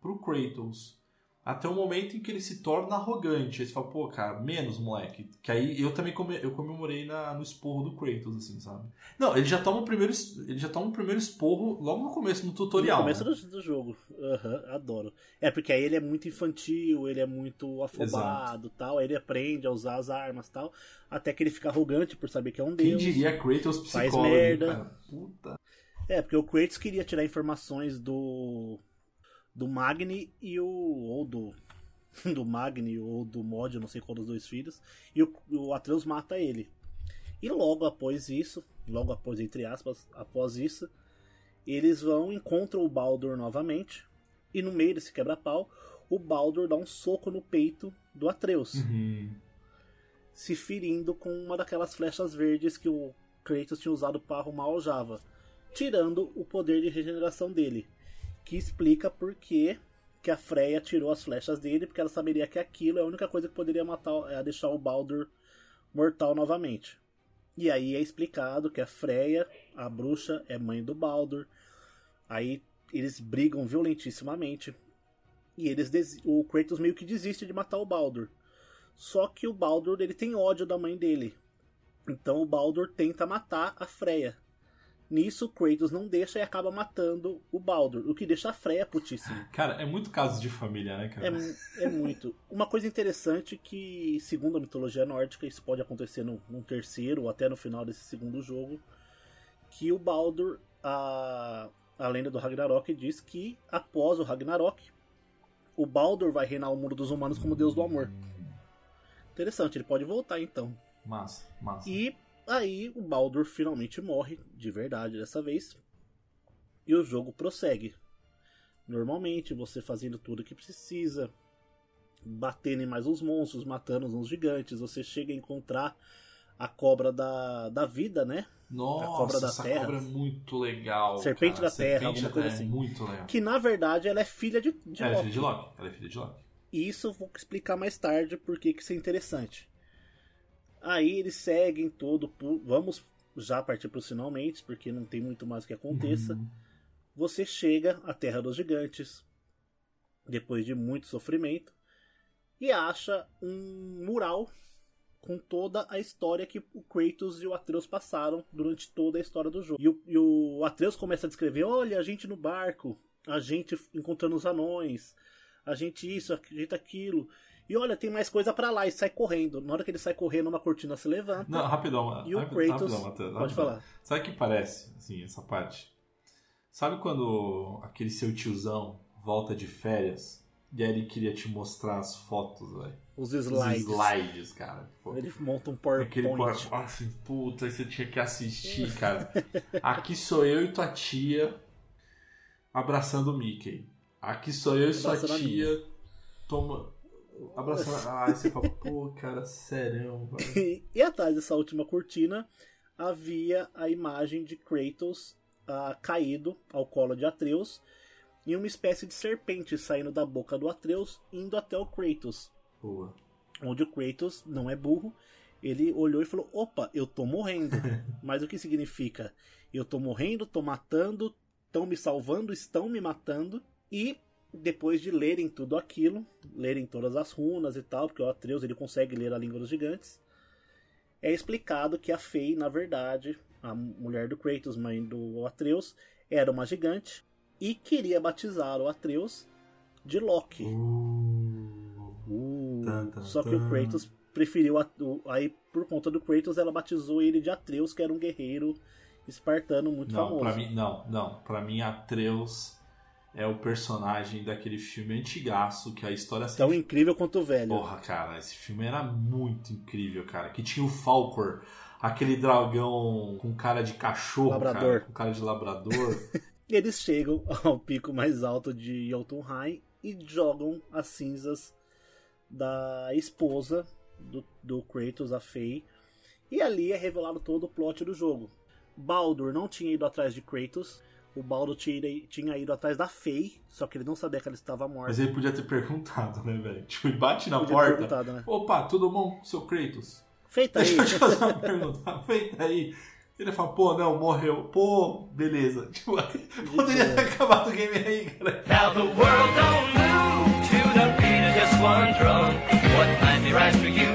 pro Kratos. Até o momento em que ele se torna arrogante. Aí você fala, pô, cara, menos, moleque. Que aí eu também come, eu comemorei na, no esporro do Kratos, assim, sabe? Não, ele já toma o primeiro, ele já toma o primeiro esporro logo no começo, no tutorial. No começo né? do, do jogo. Aham, adoro. É porque aí ele é muito infantil, ele é muito afobado tal. Aí ele aprende a usar as armas tal. Até que ele fica arrogante por saber que é um Quem deus. diria Kratos Faz psicólogo, merda. cara? Puta. É, porque o Kratos queria tirar informações do. Do Magni e o. Ou do. Do Magni ou do Mod, não sei qual dos dois filhos. E o, o Atreus mata ele. E logo após isso, logo após, entre aspas, após isso, eles vão, encontram o Baldur novamente. E no meio desse quebra-pau, o Baldur dá um soco no peito do Atreus Uhum. se ferindo com uma daquelas flechas verdes que o Kratos tinha usado para arrumar o Java, tirando o poder de regeneração dele, que explica por que que a Freya tirou as flechas dele, porque ela saberia que aquilo é a única coisa que poderia matar, é deixar o Baldur mortal novamente. E aí é explicado que a Freya, a bruxa, é mãe do Baldur. Aí eles brigam violentissimamente. E eles o Kratos meio que desiste de matar o Baldur. Só que o Baldur ele tem ódio da mãe dele. Então o Baldur tenta matar a Freya. Nisso, Kratos não deixa e acaba matando o Baldur, o que deixa a Freya putíssima. Cara, é muito caso de família, né, cara? É, é muito. Uma coisa interessante que, segundo a mitologia nórdica, isso pode acontecer no, num terceiro ou até no final desse segundo jogo, que o Baldur, a, a lenda do Ragnarok diz que após o Ragnarok, o Baldur vai reinar o mundo dos humanos como deus do amor. Interessante, ele pode voltar então. Massa, massa. E aí o Baldur finalmente morre, de verdade dessa vez. E o jogo prossegue. Normalmente, você fazendo tudo o que precisa, batendo em mais uns monstros, matando uns gigantes, você chega a encontrar a cobra da, da vida, né? Nossa, a cobra da essa terra. cobra é muito legal. Serpente cara. da terra, Serpente alguma da coisa terra assim. É muito legal. Que na verdade ela é filha de, de Ela é Loki. filha de Loki. Ela é filha de Loki. E isso eu vou explicar mais tarde porque que isso é interessante. Aí eles seguem todo. pu- Vamos já partir para os finalmente, porque não tem muito mais que aconteça. Uhum. Você chega à Terra dos Gigantes, depois de muito sofrimento, e acha um mural com toda a história que o Kratos e o Atreus passaram durante toda a história do jogo. E o, e o Atreus começa a descrever: olha, a gente no barco, a gente encontrando os anões, a gente isso, a gente aquilo. E olha, tem mais coisa pra lá, e sai correndo. Na hora que ele sai correndo, uma cortina se levanta. Não, rapidão. E o rapi- Kratos- rapidão, Matheus, pode rapidão. falar. Sabe o que parece, assim, essa parte? Sabe quando aquele seu tiozão volta de férias e aí ele queria te mostrar as fotos, velho? Os Os slides. slides, cara. Pô, Ele monta um Aquele PowerPoint. assim, puta, você tinha que assistir, cara. Aqui sou eu e tua tia abraçando o Mickey. Aqui sou eu e sua tia toma abraçando. Ai, você fala, pô, cara, sério, velho. e atrás dessa última cortina havia a imagem de Kratos ah, caído ao colo de Atreus e uma espécie de serpente saindo da boca do Atreus indo até o Kratos. Boa. Onde o Kratos não é burro, ele olhou e falou: opa, eu tô morrendo. Mas o que significa? Eu tô morrendo, tô matando, estão me salvando, estão me matando. E depois de lerem tudo aquilo, lerem todas as runas e tal, porque o Atreus ele consegue ler a língua dos gigantes, é explicado que a Fei, na verdade, a mulher do Kratos, mãe do Atreus, era uma gigante. e queria batizar o Atreus de Loki. Uh, Uh, Tan, tan, só que o Kratos preferiu. a- o- aí, por conta do Kratos, ela batizou ele de Atreus, que era um guerreiro espartano muito não, famoso. pra mim, não, não. Pra mim, Atreus é o personagem daquele filme antigaço que a história Tão sempre incrível quanto o velho. Porra, cara, esse filme era muito incrível, cara. Que tinha o Falcor, aquele dragão com cara de cachorro, Labrador. cara, com cara de labrador. E eles chegam ao pico mais alto de Jotunheim e jogam as cinzas da esposa do, do Kratos, a Faye. E ali é revelado todo o plot do jogo. Baldur não tinha ido atrás de Kratos. O Baldur tinha, ido- tinha ido atrás da Faye, só que ele não sabia que ela estava morta. Mas ele podia ter perguntado, né, velho? Tipo, ele bate na Podia ter porta. perguntado, né? Opa, tudo bom, seu Kratos? Feita aí. Deixa eu te fazer uma pergunta. Feita aí. Ele fala, pô, não, morreu. Pô, beleza. Tipo, poderia ter acabado o game aí, cara. Now the world don't move to the beat of just one drum. What might be right for you.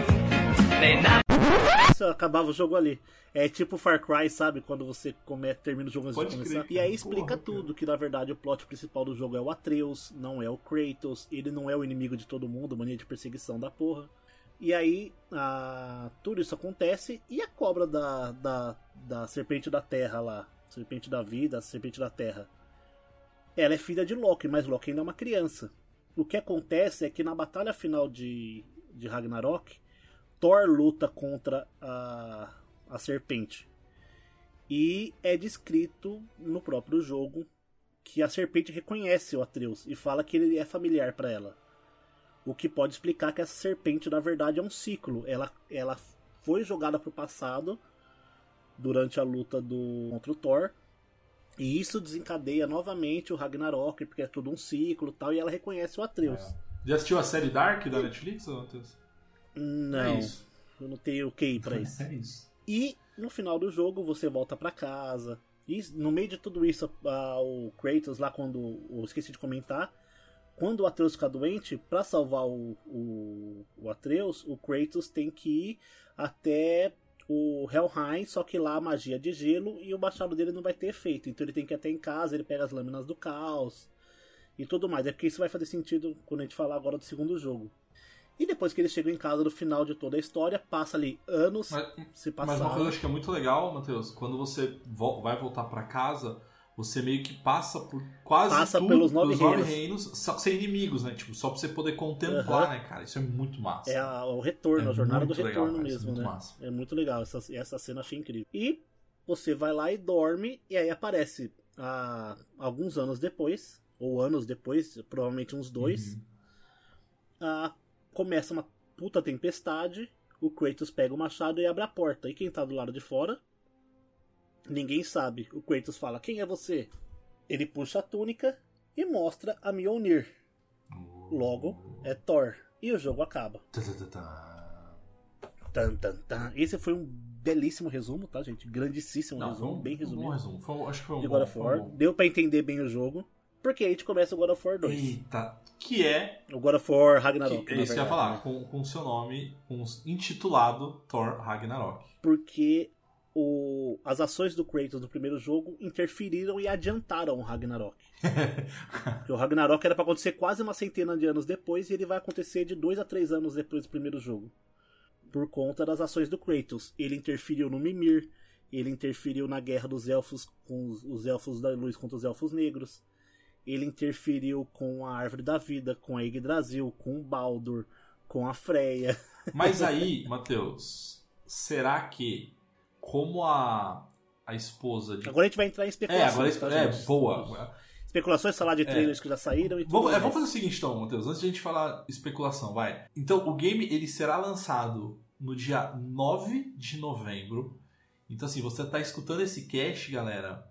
Isso acabava o jogo ali. É tipo Far Cry, sabe? Quando você come, termina o jogo antes Pode de crer, começar. cara. E aí explica Porra, tudo, que na verdade o plot principal do jogo é o Atreus, não é o Kratos, ele não é o inimigo de todo mundo, mania de perseguição da porra. E aí a- tudo isso acontece e a cobra da, da, da serpente da terra lá, serpente da vida, serpente da terra. Ela é filha de Loki, mas Loki ainda é uma criança. O que acontece é que na batalha final de, de Ragnarok, Thor luta contra a, a serpente. E é descrito no próprio jogo que a serpente reconhece o Atreus e fala que ele é familiar para ela. O que pode explicar que essa serpente, na verdade, é um ciclo. Ela, ela foi jogada para o passado durante a luta do contra o Thor. E isso desencadeia novamente o Ragnarok, porque é tudo um ciclo e tal, e ela reconhece o Atreus. Já assistiu a série Dark da Netflix, Matheus? Não, É isso. eu não tenho QI pra isso. É isso. E no final do jogo você volta pra casa. E no meio de tudo isso, a- o Kratos lá quando. Eu esqueci de comentar. Quando o Atreus fica doente, pra salvar o, o, o Atreus, o Kratos tem que ir até o Helheim, só que lá a magia é de gelo e o machado dele não vai ter efeito. Então ele tem que ir até em casa, ele pega as lâminas do caos e tudo mais. É porque isso vai fazer sentido quando a gente falar agora do segundo jogo. E depois que eles chegam em casa no final de toda a história, passa ali anos Mas, se mas passaram. uma coisa que eu acho que é muito legal, Matheus, quando você vo- vai voltar pra casa, você meio que passa por quase Passa tudo, pelos nove reinos. reinos, só, sem inimigos, né? Tipo, só pra você poder contemplar, Aham. né, cara? Isso é muito massa. É a- o retorno, É a jornada do muito legal, retorno cara, é mesmo, muito né? massa. É muito legal, essa, essa cena achei incrível. E você vai lá e dorme, e aí aparece ah, alguns anos depois, ou anos depois, provavelmente uns dois, Uhum. ah, começa uma puta tempestade, o Kratos pega o machado e abre a porta. E quem tá do lado de fora? Ninguém sabe. O Kratos fala, quem é você? Ele puxa a túnica e mostra a Mjolnir. Logo, é Thor. E o jogo acaba. Tan, tan, tan. Esse foi um belíssimo resumo, tá, gente? Grandíssimo Não, resumo, um- bem um resumido. bom resumo. Foi, um- acho que foi um de bom, of foi um. Deu pra entender bem o jogo. Porque a gente começa o God of War 2. Eita, que é O God of War Ragnarok. Que, é isso que eu ia falar, né? com, com o seu nome com, intitulado Thor Ragnarok. Porque o, as ações do Kratos do primeiro jogo interferiram e adiantaram o Ragnarok. Porque o Ragnarok era pra acontecer quase uma centena de anos depois e ele vai acontecer de dois a três anos depois do primeiro jogo. Por conta das ações do Kratos. Ele interferiu no Mimir, ele interferiu na guerra dos elfos com os, os elfos da luz contra os elfos negros. Ele interferiu com a Árvore da Vida, com a Yggdrasil, com o Baldur, com a Freya. Mas aí, Matheus, será que como a, a esposa de. Agora a gente vai entrar em é, especulações. agora tá, é, boa. Especulações, falar de trailers que já saíram e tudo Vamos, é, vamos fazer o seguinte então, Matheus, antes de a gente falar especulação, vai. Então, o game ele será lançado no dia 9 de novembro. Então, assim, você tá escutando esse cast, galera,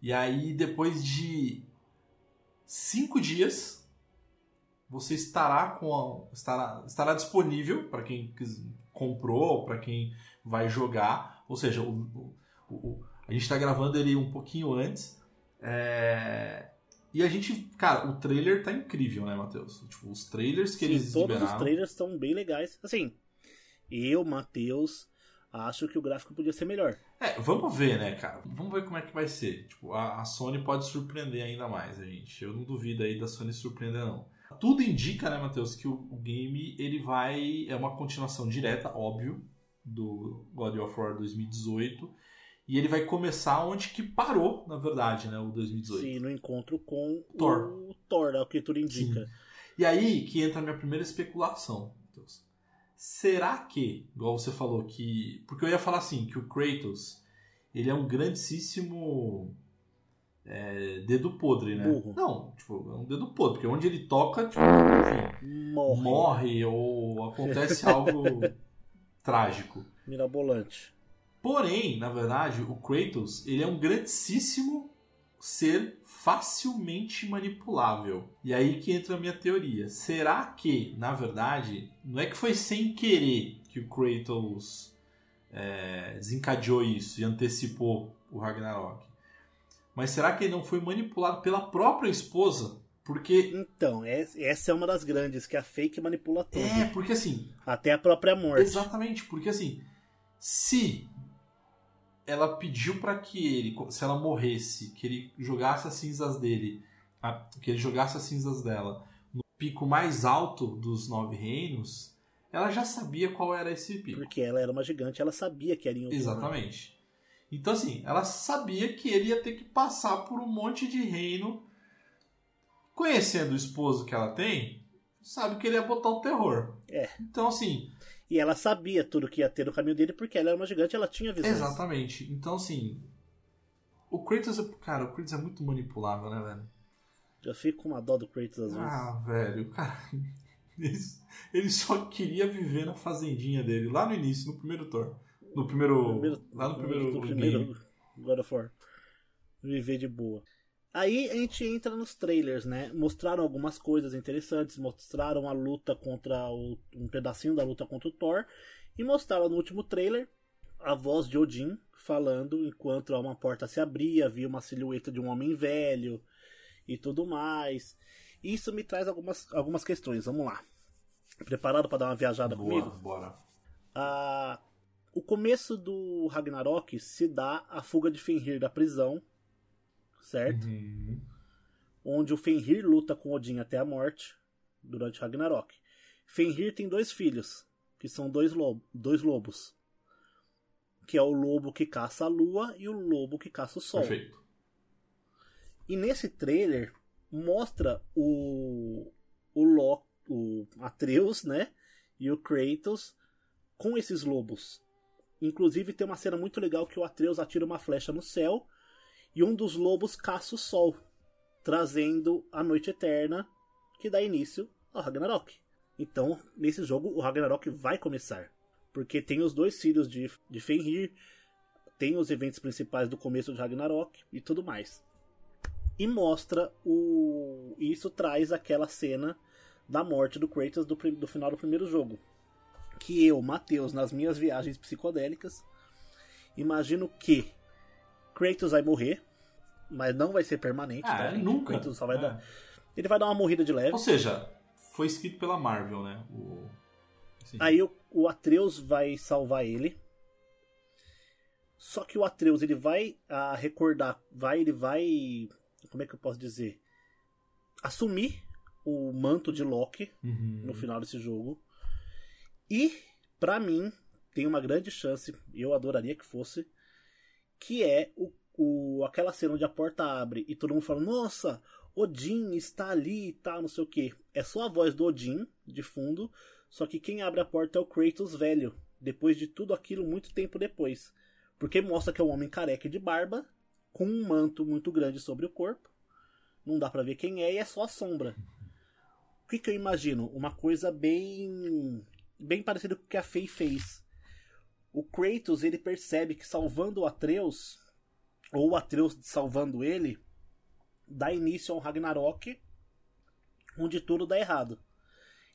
e aí depois de cinco dias você estará com a- estará, estará disponível para quem comprou, para quem vai jogar. Ou seja, o, o- o- a gente está gravando ele um pouquinho antes. É, e a gente, cara, o trailer tá incrível, né, Matheus? Tipo, os trailers que Sim, eles todos liberaram. os trailers estão bem legais. Assim, eu, Matheus, acho que o gráfico podia ser melhor. É, vamos ver, né, cara? Vamos ver como é que vai ser. Tipo, a, a Sony pode surpreender ainda mais a gente. Eu não duvido aí da Sony surpreender, não. Tudo indica, né, Matheus, que o, o game ele vai. É uma continuação direta, óbvio, do God of War 2018. E ele vai começar onde que parou, na verdade, né, o 2018. Sim, no encontro com Thor. o Thor, é o que tudo indica. E aí que entra a minha primeira especulação. Será que, igual você falou, que. Porque eu ia falar assim, que o Kratos ele é um grandíssimo é, dedo podre, né? Burro. Não, tipo, é um dedo podre, porque onde ele toca, tipo, enfim, Morre. morre ou acontece algo trágico. Mirabolante. Porém, na verdade, o Kratos ele é um grandíssimo ser facilmente manipulável. E aí que entra a minha teoria. Será que, na verdade, não é que foi sem querer que o Kratos é, desencadeou isso e antecipou o Ragnarok? Mas será que ele não foi manipulado pela própria esposa? Porque. Então, es- essa é uma das grandes, que a fake manipula tudo. É, porque assim, Até a própria morte. Exatamente, porque assim, se ela pediu pra que ele, se ela morresse, que ele jogasse as cinzas dele, que ele jogasse as cinzas dela no pico mais alto dos nove reinos, ela já sabia qual era esse pico. Porque ela era uma gigante, ela sabia que era em Exatamente. Então assim, ela sabia que ele ia ter que passar por um monte de reino. Conhecendo o esposo que ela tem, sabe que ele ia botar o terror. É. Então assim, E ela sabia tudo que ia ter no caminho dele, porque ela era uma gigante, ela tinha visões. Exatamente. Então, assim. O Kratos, é- cara, o Kratos é muito manipulável, né, velho? Eu fico com uma dó do Kratos às vezes. Ah, velho, cara. Ele, só queria viver na fazendinha dele, lá no início, no primeiro Thor. No primeiro. Primeiro- lá no primeiro, no game. primeiro God of War. Viver de boa. Aí a gente entra nos trailers, né? Mostraram algumas coisas interessantes, mostraram a luta contra o, um pedacinho da luta contra o Thor e mostraram no último trailer a voz de Odin falando enquanto uma porta se abria, havia uma silhueta de um homem velho e tudo mais. Isso me traz algumas, algumas questões. Vamos lá. Preparado para dar uma viajada Boa, comigo? bora. a- o começo do Ragnarok se dá a fuga de Fenrir da prisão, certo? Uhum. Onde o Fenrir luta com Odin até a morte durante Ragnarok. Fenrir tem dois filhos, que são dois, lobo- dois lobos, que é o lobo que caça a lua e o lobo que caça o sol. Perfeito. E nesse trailer mostra o o Loki, o Atreus, né, e o Kratos com esses lobos. Inclusive tem uma cena muito legal que o Atreus atira uma flecha no céu e um dos lobos caça o sol, trazendo a noite eterna que dá início ao Ragnarok. Então, nesse jogo o Ragnarok vai começar, porque tem os dois filhos de, de Fenrir, tem os eventos principais do começo de Ragnarok e tudo mais e mostra o. Isso traz aquela cena da morte do Kratos do, do final do primeiro jogo. Que eu, Matheus, nas minhas viagens psicodélicas, imagino que Kratos vai morrer, mas não vai ser permanente. Ah, tá, é, nunca. Kratos só vai É. dar. Ele vai dar uma morrida de leve. Ou seja, foi escrito pela Marvel, né? O... assim, Aí o, o Atreus vai salvar ele. Só que o Atreus ele vai a recordar, vai ele vai, como é que eu posso dizer, assumir o manto de Loki Uhum. no final desse jogo. E pra mim tem uma grande chance, eu adoraria que fosse, que é o, o aquela cena onde a porta abre e todo mundo fala: "Nossa, Odin está ali e tal, não sei o que. É só a voz do Odin de fundo, só que quem abre a porta é o Kratos velho, depois de tudo aquilo muito tempo depois. Porque mostra que é um homem careca de barba, com um manto muito grande sobre o corpo. Não dá pra ver quem é e é só a sombra. O que, que eu imagino? Uma coisa bem bem parecida com o que a Faye fez. O Kratos ele percebe que salvando o Atreus, ou o Atreus salvando ele, dá início ao Ragnarok, onde tudo dá errado.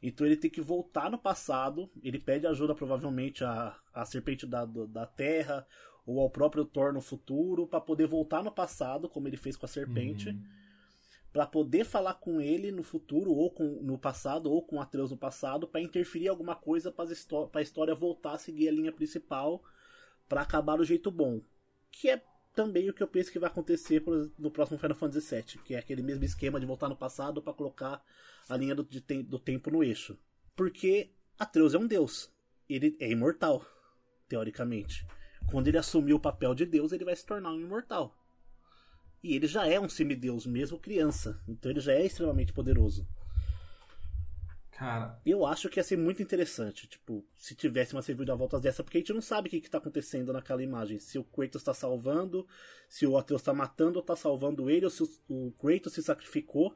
Então ele tem que voltar no passado, ele pede ajuda provavelmente à, à serpente da, da terra, ou ao próprio Thor no futuro, para poder voltar no passado, como ele fez com a serpente, Uhum. Pra poder falar com ele no futuro, ou com, no passado, ou com Atreus no passado, pra interferir alguma coisa histó- pra história voltar a seguir a linha principal pra acabar do jeito bom. Que é também o que eu penso que vai acontecer no próximo Final Fantasy VII, que é aquele mesmo esquema de voltar no passado pra colocar a linha do, tem- do tempo no eixo. Porque Atreus é um deus. Ele é imortal, teoricamente. Quando ele assumir o papel de deus, ele vai se tornar um imortal. E ele já é um semideus, mesmo criança. Então ele já é extremamente poderoso. Cara, Eu acho que ia ser muito interessante, tipo, se tivesse uma reviravolta dessa, porque a gente não sabe o que, que tá acontecendo naquela imagem. Se o Kratos tá salvando, se o Atreus tá matando ou tá salvando ele, ou se o, Kratos se sacrificou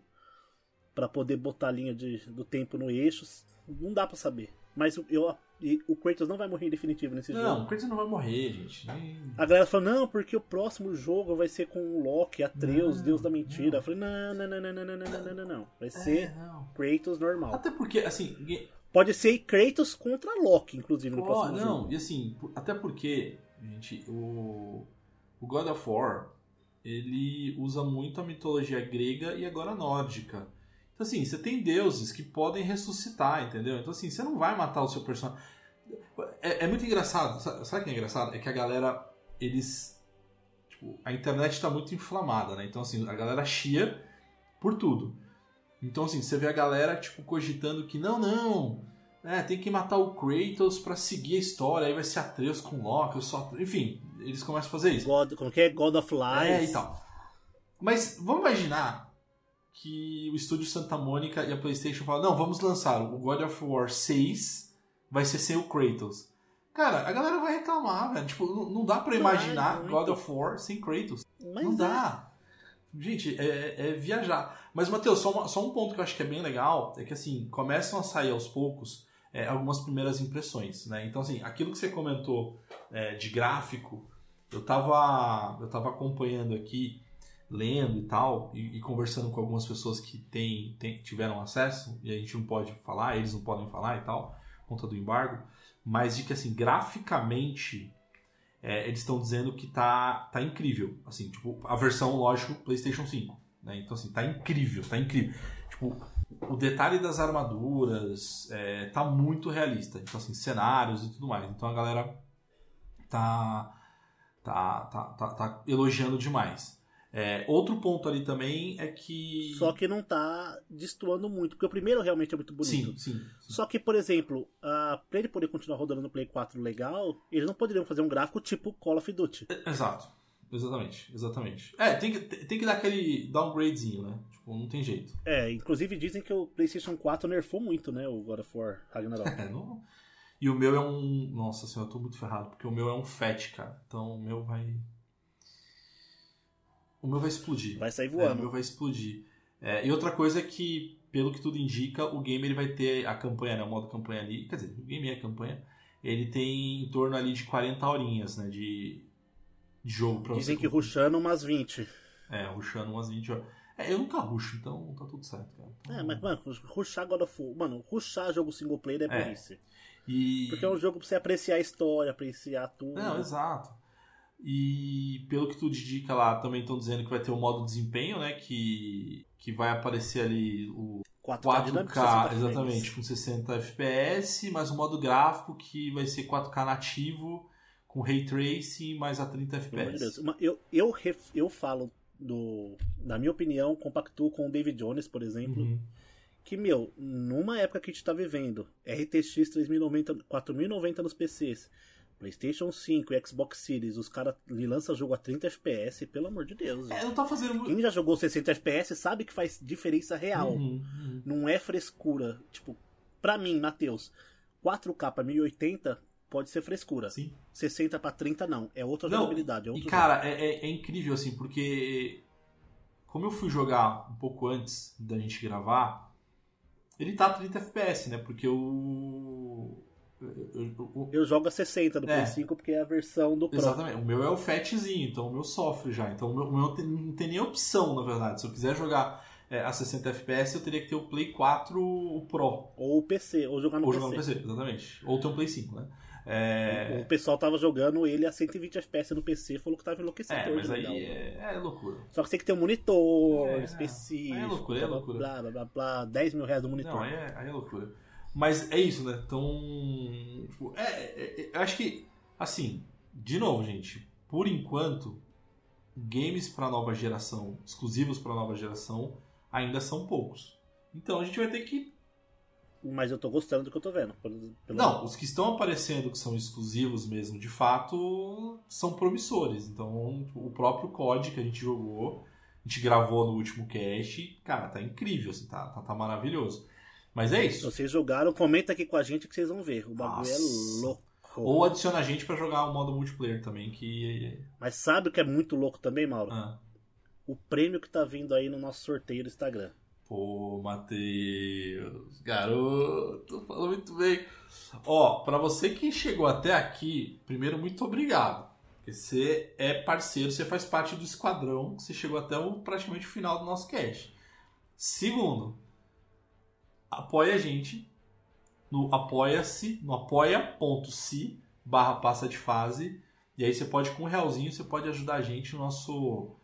pra poder botar a linha de, do tempo no eixo. Não dá pra saber. Mas eu, eu- e o Kratos não vai morrer em definitivo nesse não, jogo. o Kratos não vai morrer, gente. Nem- A galera falou, não, porque o próximo jogo vai ser com o Loki, Atreus, Não, Deus da mentira. não. Eu falei, não, não, não, não, não, não, não, não, não, não, não. Vai É, ser não. Kratos normal. Até porque, assim, Pode ser Kratos contra Loki, inclusive, no Ó, próximo não, jogo. e assim, até porque, gente, o, o God of War, ele usa muito a mitologia grega e agora nórdica. Então, assim, você tem deuses que podem ressuscitar, entendeu? Então, assim, você não vai matar o seu personagem. É, é muito engraçado, sabe, o que é engraçado? É que a galera, eles. Tipo, a internet tá muito inflamada, né? Então, assim, a galera chia por tudo. Então, assim, você vê a galera, tipo, cogitando que não, não, é, tem que matar o Kratos pra seguir a história, aí vai ser Atreus com Loki, só... enfim, eles começam a fazer isso. God, como que é? God of Lies. É, e tal. Mas vamos imaginar que o estúdio Santa Mônica e a PlayStation falam: não, vamos lançar o God of War 6, vai ser sem o Kratos. Cara, a galera vai reclamar, velho. Tipo, não, não dá pra Vai, imaginar muito. God of War sem Kratos. Mas não é. dá. Gente, é, é viajar. Mas, Matheus, só, uma- só um ponto que eu acho que é bem legal é que, assim, começam a sair aos poucos é, algumas primeiras impressões, né? Então, assim, aquilo que você comentou é, de gráfico, eu tava, eu tava acompanhando aqui, lendo e tal, e, e conversando com algumas pessoas que têm, têm- tiveram acesso, e a gente não pode falar, eles não podem falar e tal, por conta do embargo, mas de que, assim, graficamente, é, eles estão dizendo que tá, tá incrível. Assim, tipo, a versão, lógico, PlayStation 5. Né? Então, assim, tá incrível, tá incrível. Tipo, o detalhe das armaduras é, tá muito realista. Então, assim, cenários e tudo mais. Então a galera tá, tá, tá, tá, tá elogiando demais. É, outro ponto ali também é que. Só que não tá destoando muito, porque o primeiro realmente é muito bonito. Sim, sim. sim. Só que, por exemplo, ah, pra ele poder continuar rodando no Play 4 legal, eles não poderiam fazer um gráfico tipo Call of Duty. Exato. Exatamente, exatamente. É, tem que, tem que dar aquele downgradezinho, né? Tipo, não tem jeito. É, inclusive dizem que o PlayStation 4 nerfou muito, né? O God of War Ragnarok. É, não... E o meu é um. Nossa senhora, eu tô muito ferrado, porque o meu é um FAT, cara. Então o meu vai. O meu vai explodir. Vai sair É, o voando. meu vai explodir. É, e outra coisa é que, pelo que tudo indica, o game ele vai ter a campanha, né? O modo campanha ali. Quer dizer, o game é campanha. Ele tem em torno ali de 40 horinhas, né? De, de jogo pra Dizem você. que rushando umas 20. É, rushando umas 20 horas. É, eu nunca rusho, então tá tudo certo, cara. Então, É, mas, mano, rushar God of War. Mano, rushar jogo single player é É. burrice. E... Porque é um jogo pra você apreciar a história, apreciar tudo. Não, exato. E pelo que tu indica lá, também estão dizendo que vai ter o modo desempenho, né? Que, que vai aparecer ali o 4K, dinâmico, 4K, 60 frames. exatamente, com 60 FPS, mais o modo gráfico que vai ser 4K nativo, com Ray Tracing, mais a 30 Pelo amor de Deus. FPS. Eu, eu, eu falo, do, na minha opinião, compactuo com o David Jones, por exemplo, Uhum. que, meu, numa época que a gente tá vivendo, RTX 3090, 4090 nos PCs, PlayStation 5 e Xbox Series, os caras lançam jogo a 30 FPS, pelo amor de Deus. É, não tá fazendo. Quem já jogou 60 FPS sabe que faz diferença real. Uhum, uhum. Não é frescura. Tipo, pra mim, Matheus, 4K pra 1080 pode ser frescura. Sim. 60 pra 30 não. É outra Não, jogabilidade. É E outro cara, é, é- é incrível assim, porque como eu fui jogar um pouco antes da gente gravar, ele tá a 30 FPS, né? Porque o. eu- eu- Eu jogo a 60 do É. Play 5 porque é a versão do Pro. Exatamente. O meu é o fatzinho, então o meu sofre já. Então o meu, o meu tem- não tem nem opção, na verdade. Se eu quiser jogar é, a 60 FPS, eu teria que ter o Play 4 o Pro. Ou o PC, ou jogar no Ou PC. jogar no PC, exatamente. Ou ter um Play 5, né? É, O pessoal tava jogando ele a 120 FPS no PC, falou que tava enlouquecedor. é, mas aí legal. é, é loucura. Só que tem que ter um monitor É, específico. é loucura, é loucura. Blá, blá, blá, blá, 10 mil reais do monitor. Não, aí é, aí é loucura. Mas é isso, né? Então. Tipo, é, é- é- eu acho que, assim, de novo, gente, por enquanto, games pra nova geração, exclusivos pra nova geração, ainda são poucos. Então a gente vai ter que. Mas eu tô gostando do que eu tô vendo. pelo- Não, os que estão aparecendo, que são exclusivos mesmo, de fato, são promissores. Então, o próprio COD que a gente jogou, a gente gravou no último cast, cara, tá incrível, assim, tá, tá, tá maravilhoso. Mas é isso. vocês jogaram, comenta aqui com a gente que vocês vão ver. O bagulho Nossa. é louco. Ou adiciona a gente pra jogar o modo multiplayer também, que. Mas sabe o que é muito louco também, Mauro? Ah, O prêmio que tá vindo aí no nosso sorteio do Instagram. pô, Matheus, garoto, falou muito bem. Ó, pra você que chegou até aqui, primeiro, muito obrigado. Porque você é parceiro, você faz parte do esquadrão, você chegou até o, praticamente o final do nosso cast. Segundo, apoia a gente no apoia-se, no apoia.se barra passa de fase. E aí você pode, com um realzinho, você pode ajudar a gente no nosso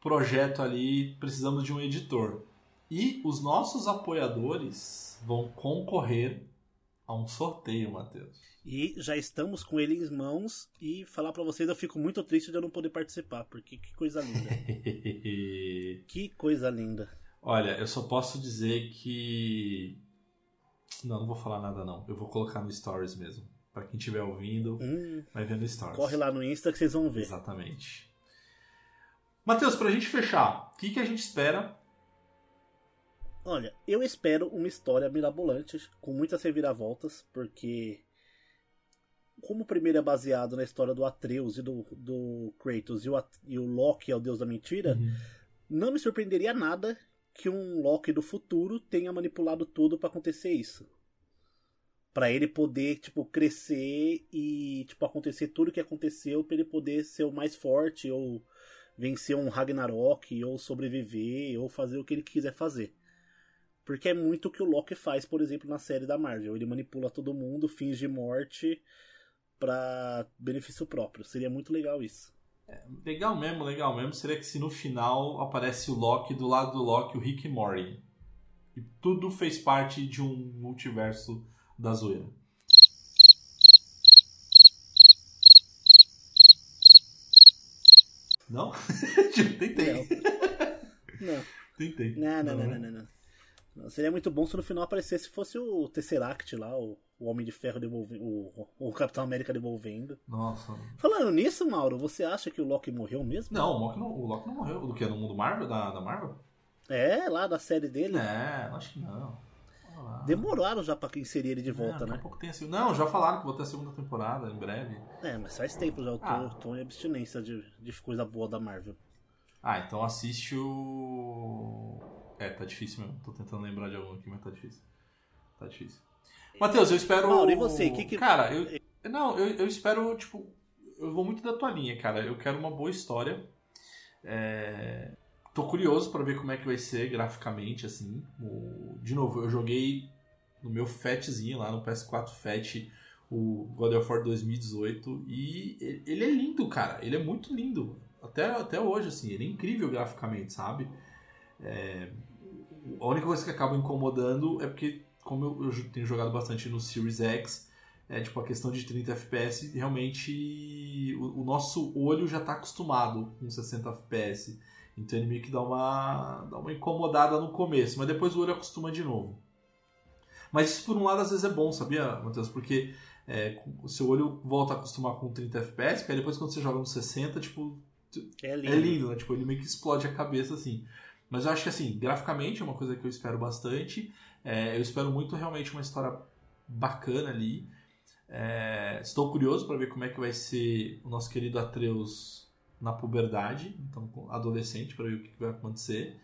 projeto ali, precisamos de um editor. E os nossos apoiadores vão concorrer a um sorteio, Matheus. E já estamos com ele em mãos. E falar pra vocês, eu fico muito triste de eu não poder participar. Porque que coisa linda. que coisa linda. Olha, eu só posso dizer que. Não, não vou falar nada não. Eu vou colocar no Stories mesmo. Pra quem estiver ouvindo, Hum, vai ver no Stories. corre lá no Insta que vocês vão ver. Exatamente. Matheus, pra gente fechar, o que, que a gente espera? Olha, eu espero uma história mirabolante, com muitas reviravoltas, porque. Como o primeiro é baseado na história do Atreus e do, do Kratos, e o, e o Loki é o deus da mentira, não me surpreenderia nada que um Loki do futuro tenha manipulado tudo pra acontecer isso. Pra ele poder, tipo, crescer e, tipo, acontecer tudo que aconteceu pra ele poder ser o mais forte ou vencer um Ragnarok ou sobreviver ou fazer o que ele quiser fazer. Porque é muito o que o Loki faz, por exemplo, na série da Marvel. Ele manipula todo mundo, finge morte pra benefício próprio. Seria muito legal isso. Legal mesmo, legal mesmo. Seria que se no final aparece o Loki, do lado do Loki, o Rick e Morty. E tudo fez parte de um multiverso da zoeira. Não? Tentei. Não. Tentei. Não, não, não, né? não, não, não. Não, Seria muito bom se no final aparecesse fosse o Tesseract lá, o, o Homem de Ferro devolvendo. O, o Capitão América devolvendo. Nossa. Falando nisso, Mauro, você acha que o Loki morreu mesmo? Não, o Loki não, o Loki não morreu. Do que? No mundo Marvel? Da, da Marvel? É, lá da série dele. É, acho que não. Demoraram já pra inserir ele de volta, É, daqui a né? pouco tem a Não, já falaram que vou ter a segunda temporada em breve. É, mas faz tempo já. Eu tô, Ah. tô em abstinência de, de coisa boa da Marvel. Ah, então assiste o. É, tá difícil mesmo. Tô tentando lembrar de algum aqui, mas tá difícil. Tá difícil. Matheus, eu espero. Mauro, e você? Que que- Cara, eu. Não, eu, eu espero, tipo. Eu vou muito da tua linha, cara. Eu quero uma boa história. É... Tô curioso pra ver como é que vai ser graficamente, assim. O- De novo, eu joguei no meu Fatzinho lá no PS4 Fat o God of War 2018 e ele- ele é lindo, cara. Ele é muito lindo. Até, até hoje, assim, ele é incrível graficamente, sabe? É, A única coisa que acaba incomodando é porque, como eu, eu tenho jogado bastante no Series X, é tipo a questão de 30 FPS, realmente o, o nosso olho já tá acostumado com 60 FPS. Então ele meio que dá uma, dá uma incomodada no começo, mas depois o olho acostuma de novo. Mas isso por um lado às vezes é bom, sabia, Matheus? Porque é, o seu olho volta a acostumar com 30 FPS, porque aí depois quando você joga no 60, tipo, É lindo. é lindo, né? Tipo, ele meio que explode a cabeça, assim. Mas eu acho que, assim, graficamente é uma coisa que eu espero bastante. É, eu espero muito realmente uma história bacana ali. É, estou curioso para ver como é que vai ser o nosso querido Atreus na puberdade, então adolescente, para ver o que vai acontecer.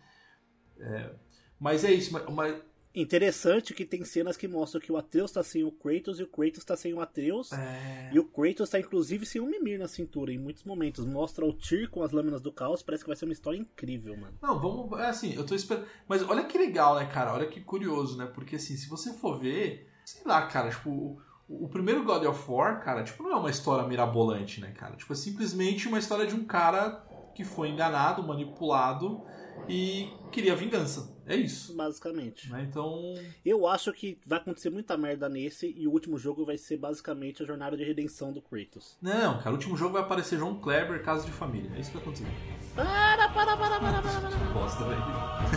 É, mas é isso, mas, mas- Interessante que tem cenas que mostram que o Atreus tá sem o Kratos e o Kratos tá sem o Atreus. é, E o Kratos tá inclusive sem um Mimir na cintura em muitos momentos. Mostra o Tyr com as lâminas do caos. Parece que vai ser uma história incrível, mano. Não, vamos. É assim, eu tô esperando. Mas olha que legal, né, cara? Olha que curioso, né? Porque assim, se você for ver, sei lá, cara, tipo, o, primeiro God of War, cara, tipo, não é uma história mirabolante, né, cara? Tipo, é simplesmente uma história de um cara que foi enganado, manipulado e queria vingança. É isso. Basicamente. Né? Então, Eu acho que vai acontecer muita merda nesse e o último jogo vai ser basicamente a jornada de redenção do Kratos. não, cara, o último jogo vai aparecer João Kleber, Casa de Família. É isso que vai acontecer. Para, para, para, para, para, para, para. Bosta, velho.